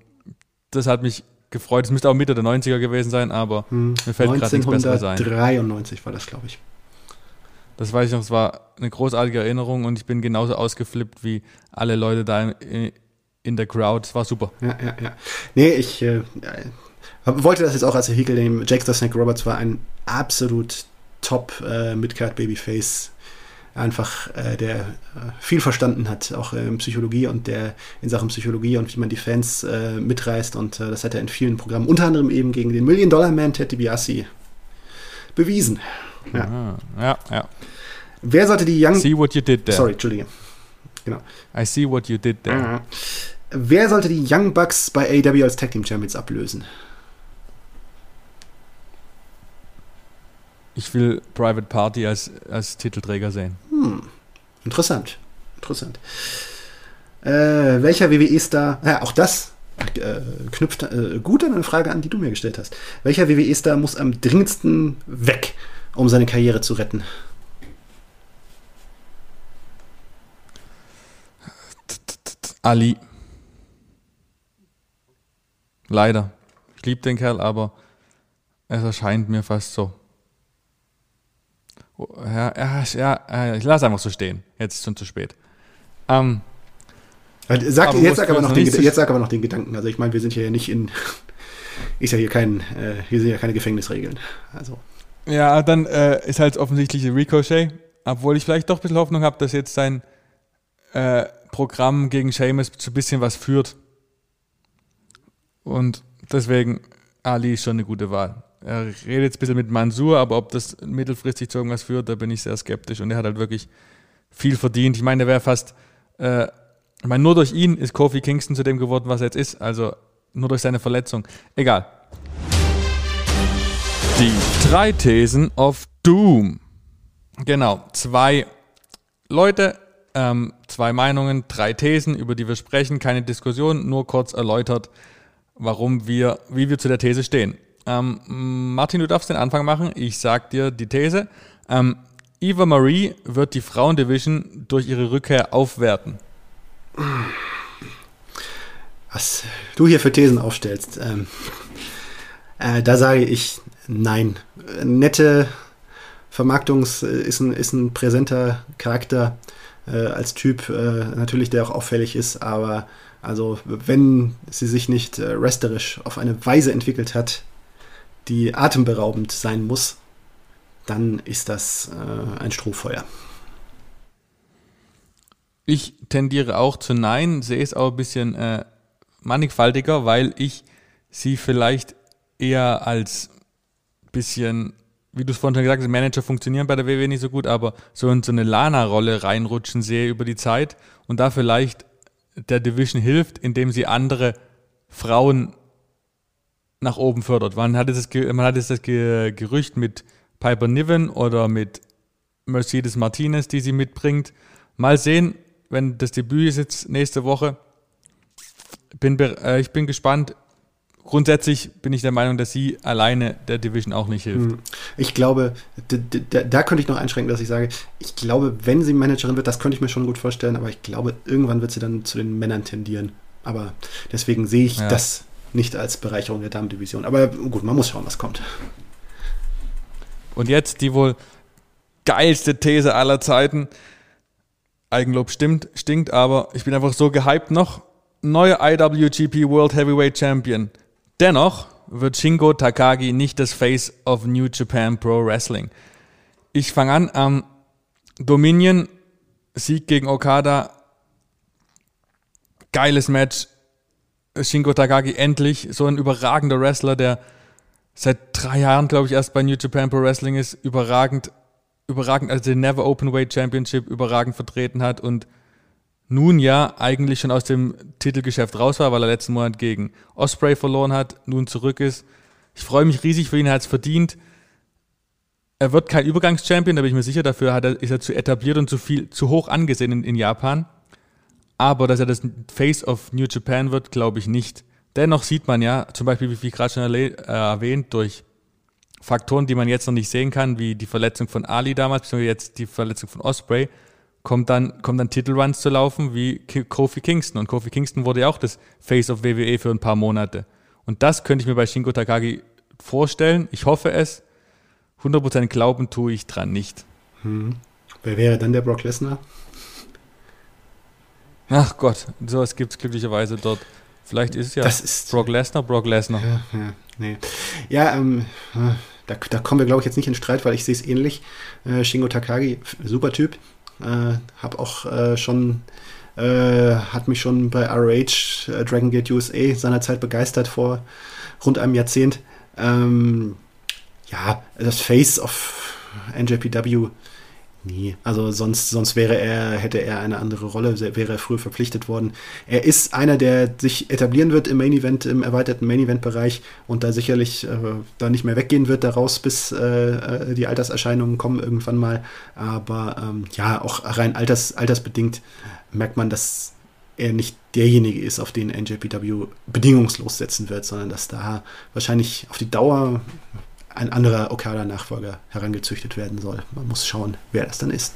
Das hat mich gefreut. Es müsste auch Mitte der 90er gewesen sein, aber hm. mir fällt gerade nichts Besseres ein. 1993 war das, glaube ich. Das weiß ich noch, es war eine großartige Erinnerung und ich bin genauso ausgeflippt wie alle Leute da in, in der Crowd. Es war super. Ja, ja, ja. Nee, ich äh, wollte das jetzt auch als Vehikel nehmen. Jack the Snake Roberts war ein absolut top äh, Midcard Babyface einfach äh, der äh, viel verstanden hat, auch in Psychologie und der in Sachen Psychologie und wie man die Fans äh, mitreißt. Und äh, das hat er in vielen Programmen, unter anderem eben gegen den Million Dollar Man Ted DiBiase, bewiesen. Ja. ja, ja. Wer sollte die Young. See what you did there. Sorry, Entschuldige. Genau. I see what you did there. Wer sollte die Young Bucks bei AW als Tag Team Champions ablösen? Ich will Private Party als, als Titelträger sehen. Hm. Interessant. Interessant. Äh, welcher WWE-Star, ja, auch das äh, knüpft äh, gut an eine Frage an, die du mir gestellt hast. Welcher WWE-Star muss am dringendsten weg, um seine Karriere zu retten? Ali. Leider. Ich liebe den Kerl, aber es erscheint mir fast so. Ja, ja, ja, ich lasse einfach so stehen. Jetzt ist schon zu spät. Ähm, sag, jetzt, sag aber noch den, jetzt sag aber noch den Gedanken. Also ich meine, wir sind hier ja nicht in, ist ja hier kein, äh, hier sind ja keine Gefängnisregeln. Also. Ja, dann äh, ist halt offensichtlich Ricochet, obwohl ich vielleicht doch ein bisschen Hoffnung habe, dass jetzt sein äh, Programm gegen Seamus zu ein bisschen was führt. Und deswegen, Ali ist schon eine gute Wahl. Er redet jetzt ein bisschen mit Mansur, aber ob das mittelfristig zu irgendwas führt, da bin ich sehr skeptisch. Und er hat halt wirklich viel verdient. Ich meine, er wäre fast, äh, ich meine, nur durch ihn ist Kofi Kingston zu dem geworden, was er jetzt ist. Also nur durch seine Verletzung. Egal. Die drei Thesen of Doom. Genau, zwei Leute, ähm, zwei Meinungen, drei Thesen, über die wir sprechen, keine Diskussion, nur kurz erläutert, warum wir, wie wir zu der These stehen. Ähm, Martin, du darfst den Anfang machen. Ich sag dir die These. Ähm, Eva Marie wird die Frauendivision durch ihre Rückkehr aufwerten. Was du hier für Thesen aufstellst, ähm, äh, da sage ich nein. Nette Vermarktungs äh, ist ein, ist ein präsenter Charakter äh, als Typ, äh, natürlich der auch auffällig ist, aber also wenn sie sich nicht äh, resterisch auf eine Weise entwickelt hat, die atemberaubend sein muss, dann ist das äh, ein Strohfeuer. Ich tendiere auch zu Nein, sehe es auch ein bisschen äh, mannigfaltiger, weil ich sie vielleicht eher als bisschen, wie du es vorhin schon gesagt hast, Manager funktionieren bei der WWE nicht so gut, aber so in so eine Lana-Rolle reinrutschen sehe über die Zeit und da vielleicht der Division hilft, indem sie andere Frauen nach oben fördert. Man hat jetzt das, man hat jetzt das Gerücht mit Piper Niven oder mit Mercedes Martinez, die sie mitbringt. Mal sehen, wenn das Debüt ist jetzt nächste Woche. Bin, äh, ich bin gespannt. Grundsätzlich bin ich der Meinung, dass sie alleine der Division auch nicht hilft. Hm. Ich glaube, da könnte ich noch einschränken, dass ich sage, ich glaube, wenn sie Managerin wird, das könnte ich mir schon gut vorstellen, aber ich glaube, irgendwann wird sie dann zu den Männern tendieren. Aber deswegen sehe ich ja. das nicht als Bereicherung der Damen-Division. Aber gut, man muss schauen, was kommt. Und jetzt die wohl geilste These aller Zeiten. Eigenlob stimmt, stinkt, aber ich bin einfach so gehypt noch. Neuer IWGP World Heavyweight Champion. Dennoch wird Shingo Takagi nicht das Face of New Japan Pro Wrestling. Ich fange an am ähm, Dominion, Sieg gegen Okada. Geiles Match. Shingo Takagi endlich so ein überragender Wrestler, der seit drei Jahren, glaube ich, erst bei New Japan Pro Wrestling ist, überragend, überragend, also den Never Open Weight Championship überragend vertreten hat und nun ja eigentlich schon aus dem Titelgeschäft raus war, weil er letzten Monat gegen Osprey verloren hat, nun zurück ist. Ich freue mich riesig für ihn, er hat es verdient. Er wird kein Übergangschampion, da bin ich mir sicher, dafür er, ist er zu etabliert und zu viel, zu hoch angesehen in, in Japan. Aber dass er das Face of New Japan wird, glaube ich nicht. Dennoch sieht man ja, zum Beispiel, wie ich gerade schon äh, erwähnt, durch Faktoren, die man jetzt noch nicht sehen kann, wie die Verletzung von Ali damals, beziehungsweise jetzt die Verletzung von Osprey, kommt dann, kommt dann Titelruns zu laufen wie Kofi Kingston. Und Kofi Kingston wurde ja auch das Face of WWE für ein paar Monate. Und das könnte ich mir bei Shingo Takagi vorstellen. Ich hoffe es. 100% glauben tue ich dran nicht. Hm. Wer wäre dann der Brock Lesnar? Ach Gott, sowas gibt es glücklicherweise dort. Vielleicht ist es ja das ist, Brock Lesnar, Brock Lesnar. Ja, ja, nee. ja ähm, da, da kommen wir, glaube ich, jetzt nicht in Streit, weil ich sehe es ähnlich. Äh, Shingo Takagi, super Typ. Äh, hab auch äh, schon, äh, hat mich schon bei ROH äh, Dragon Gate USA seinerzeit begeistert vor rund einem Jahrzehnt. Ähm, ja, das Face of NJPW Nee, also sonst, sonst wäre er, hätte er eine andere Rolle, wäre er früher verpflichtet worden. Er ist einer, der sich etablieren wird im Main Event, im erweiterten Main Event Bereich und da sicherlich äh, da nicht mehr weggehen wird daraus, bis äh, äh, die Alterserscheinungen kommen irgendwann mal. Aber ähm, ja, auch rein alters, altersbedingt merkt man, dass er nicht derjenige ist, auf den NJPW bedingungslos setzen wird, sondern dass da wahrscheinlich auf die Dauer ein anderer Okada-Nachfolger herangezüchtet werden soll. Man muss schauen, wer das dann ist.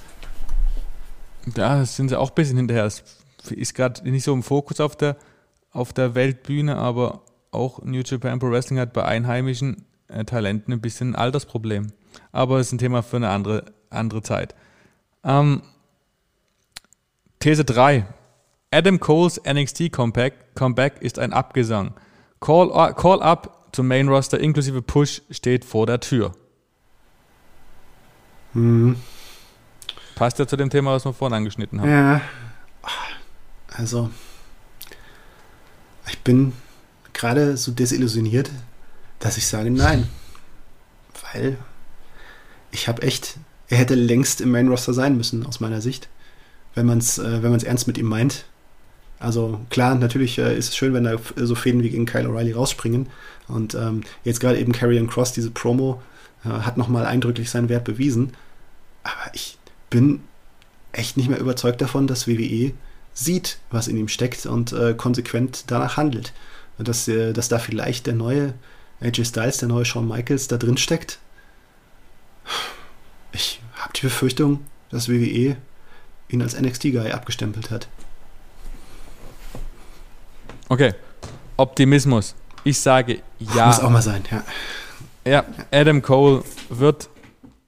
Das sind sie auch ein bisschen hinterher. Es ist gerade nicht so im Fokus auf der, auf der Weltbühne, aber auch New Japan Pro Wrestling hat bei einheimischen äh, Talenten ein bisschen ein Altersproblem. Aber es ist ein Thema für eine andere, andere Zeit. Ähm, These 3. Adam Coles NXT Comeback, Comeback ist ein Abgesang. Call, call Up zum Main Roster inklusive Push steht vor der Tür. Mhm. Passt ja zu dem Thema, was wir vorhin angeschnitten haben. Ja. Also, ich bin gerade so desillusioniert, dass ich sage nein. Weil ich habe echt, er hätte längst im Main Roster sein müssen, aus meiner Sicht. Wenn man es äh, ernst mit ihm meint. Also klar, natürlich äh, ist es schön, wenn da so Fäden wie gegen Kyle O'Reilly rausspringen. Und ähm, jetzt gerade eben Carrion Cross, diese Promo, äh, hat nochmal eindrücklich seinen Wert bewiesen. Aber ich bin echt nicht mehr überzeugt davon, dass WWE sieht, was in ihm steckt und äh, konsequent danach handelt. Dass, äh, dass da vielleicht der neue AJ Styles, der neue Shawn Michaels da drin steckt. Ich habe die Befürchtung, dass WWE ihn als NXT-Guy abgestempelt hat. Okay, Optimismus. Ich sage ja. Muss auch mal sein, ja. Ja, Adam Cole wird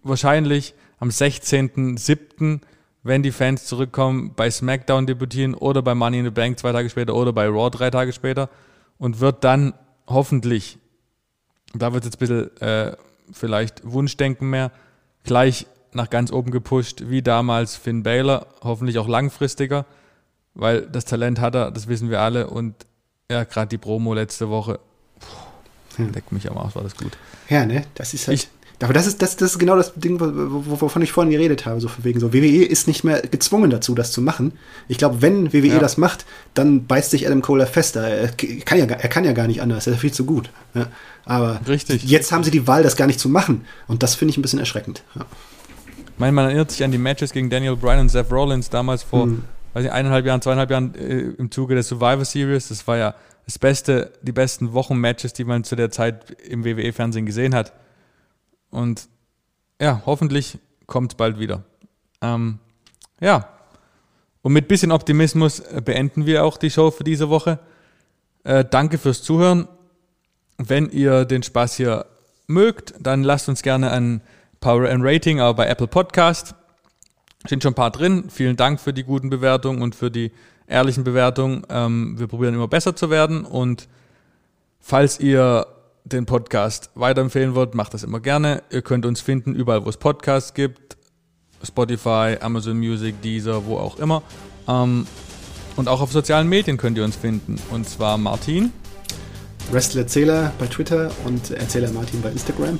wahrscheinlich am 16.07., wenn die Fans zurückkommen, bei SmackDown debütieren oder bei Money in the Bank zwei Tage später oder bei Raw drei Tage später und wird dann hoffentlich, da wird jetzt ein bisschen äh, vielleicht Wunschdenken mehr, gleich nach ganz oben gepusht, wie damals Finn Baylor, hoffentlich auch langfristiger, weil das Talent hat er, das wissen wir alle und ja, gerade die Promo letzte Woche, puh, leckt mich am Arsch, war das gut. Ja, ne, das ist halt... Ich, aber das ist, das, das ist genau das Ding, wovon ich vorhin geredet habe, so von wegen so. WWE ist nicht mehr gezwungen dazu, das zu machen. Ich glaube, wenn WWE ja. das macht, dann beißt sich Adam Cole fester. Er kann ja, er kann ja gar nicht anders, er ist viel zu gut. Ja. Aber Richtig. jetzt haben sie die Wahl, das gar nicht zu machen. Und das finde ich ein bisschen erschreckend. Ja. Ich meine, man erinnert sich an die Matches gegen Daniel Bryan und Seth Rollins damals vor, hm. Weiß ich, eineinhalb Jahren, zweieinhalb Jahren äh, im Zuge der Survivor Series. Das war ja das beste, die besten Wochenmatches, die man zu der Zeit im WWE-Fernsehen gesehen hat. Und ja, hoffentlich kommt bald wieder. Ähm, ja, und mit bisschen Optimismus äh, beenden wir auch die Show für diese Woche. Äh, danke fürs Zuhören. Wenn ihr den Spaß hier mögt, dann lasst uns gerne ein Power and Rating, aber bei Apple Podcast sind schon ein paar drin. Vielen Dank für die guten Bewertungen und für die ehrlichen Bewertungen. Ähm, wir probieren immer besser zu werden und falls ihr den Podcast weiterempfehlen wollt, macht das immer gerne. Ihr könnt uns finden, überall, wo es Podcasts gibt. Spotify, Amazon Music, Deezer, wo auch immer. Ähm, und auch auf sozialen Medien könnt ihr uns finden. Und zwar Martin. Wrestler Erzähler bei Twitter und Erzähler Martin bei Instagram.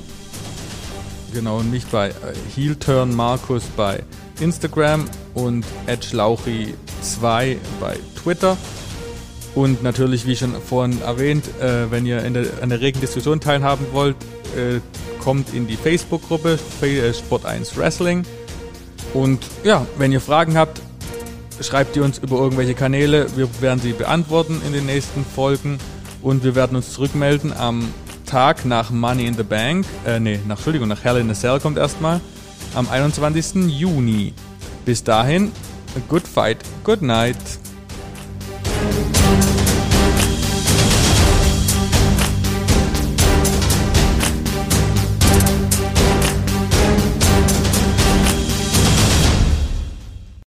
Genau, nicht bei äh, Heel Turn Markus bei Instagram und Edge Lauchi 2 bei Twitter. Und natürlich, wie schon vorhin erwähnt, äh, wenn ihr in der, an der regen Diskussion teilhaben wollt, äh, kommt in die Facebook-Gruppe äh, Sport 1 Wrestling. Und ja, wenn ihr Fragen habt, schreibt ihr uns über irgendwelche Kanäle. Wir werden sie beantworten in den nächsten Folgen. Und wir werden uns zurückmelden am Tag nach Money in the Bank. Äh, nee, nach, Entschuldigung, nach Hell in a Cell kommt erstmal. Am 21. Juni. Bis dahin, good fight, good night.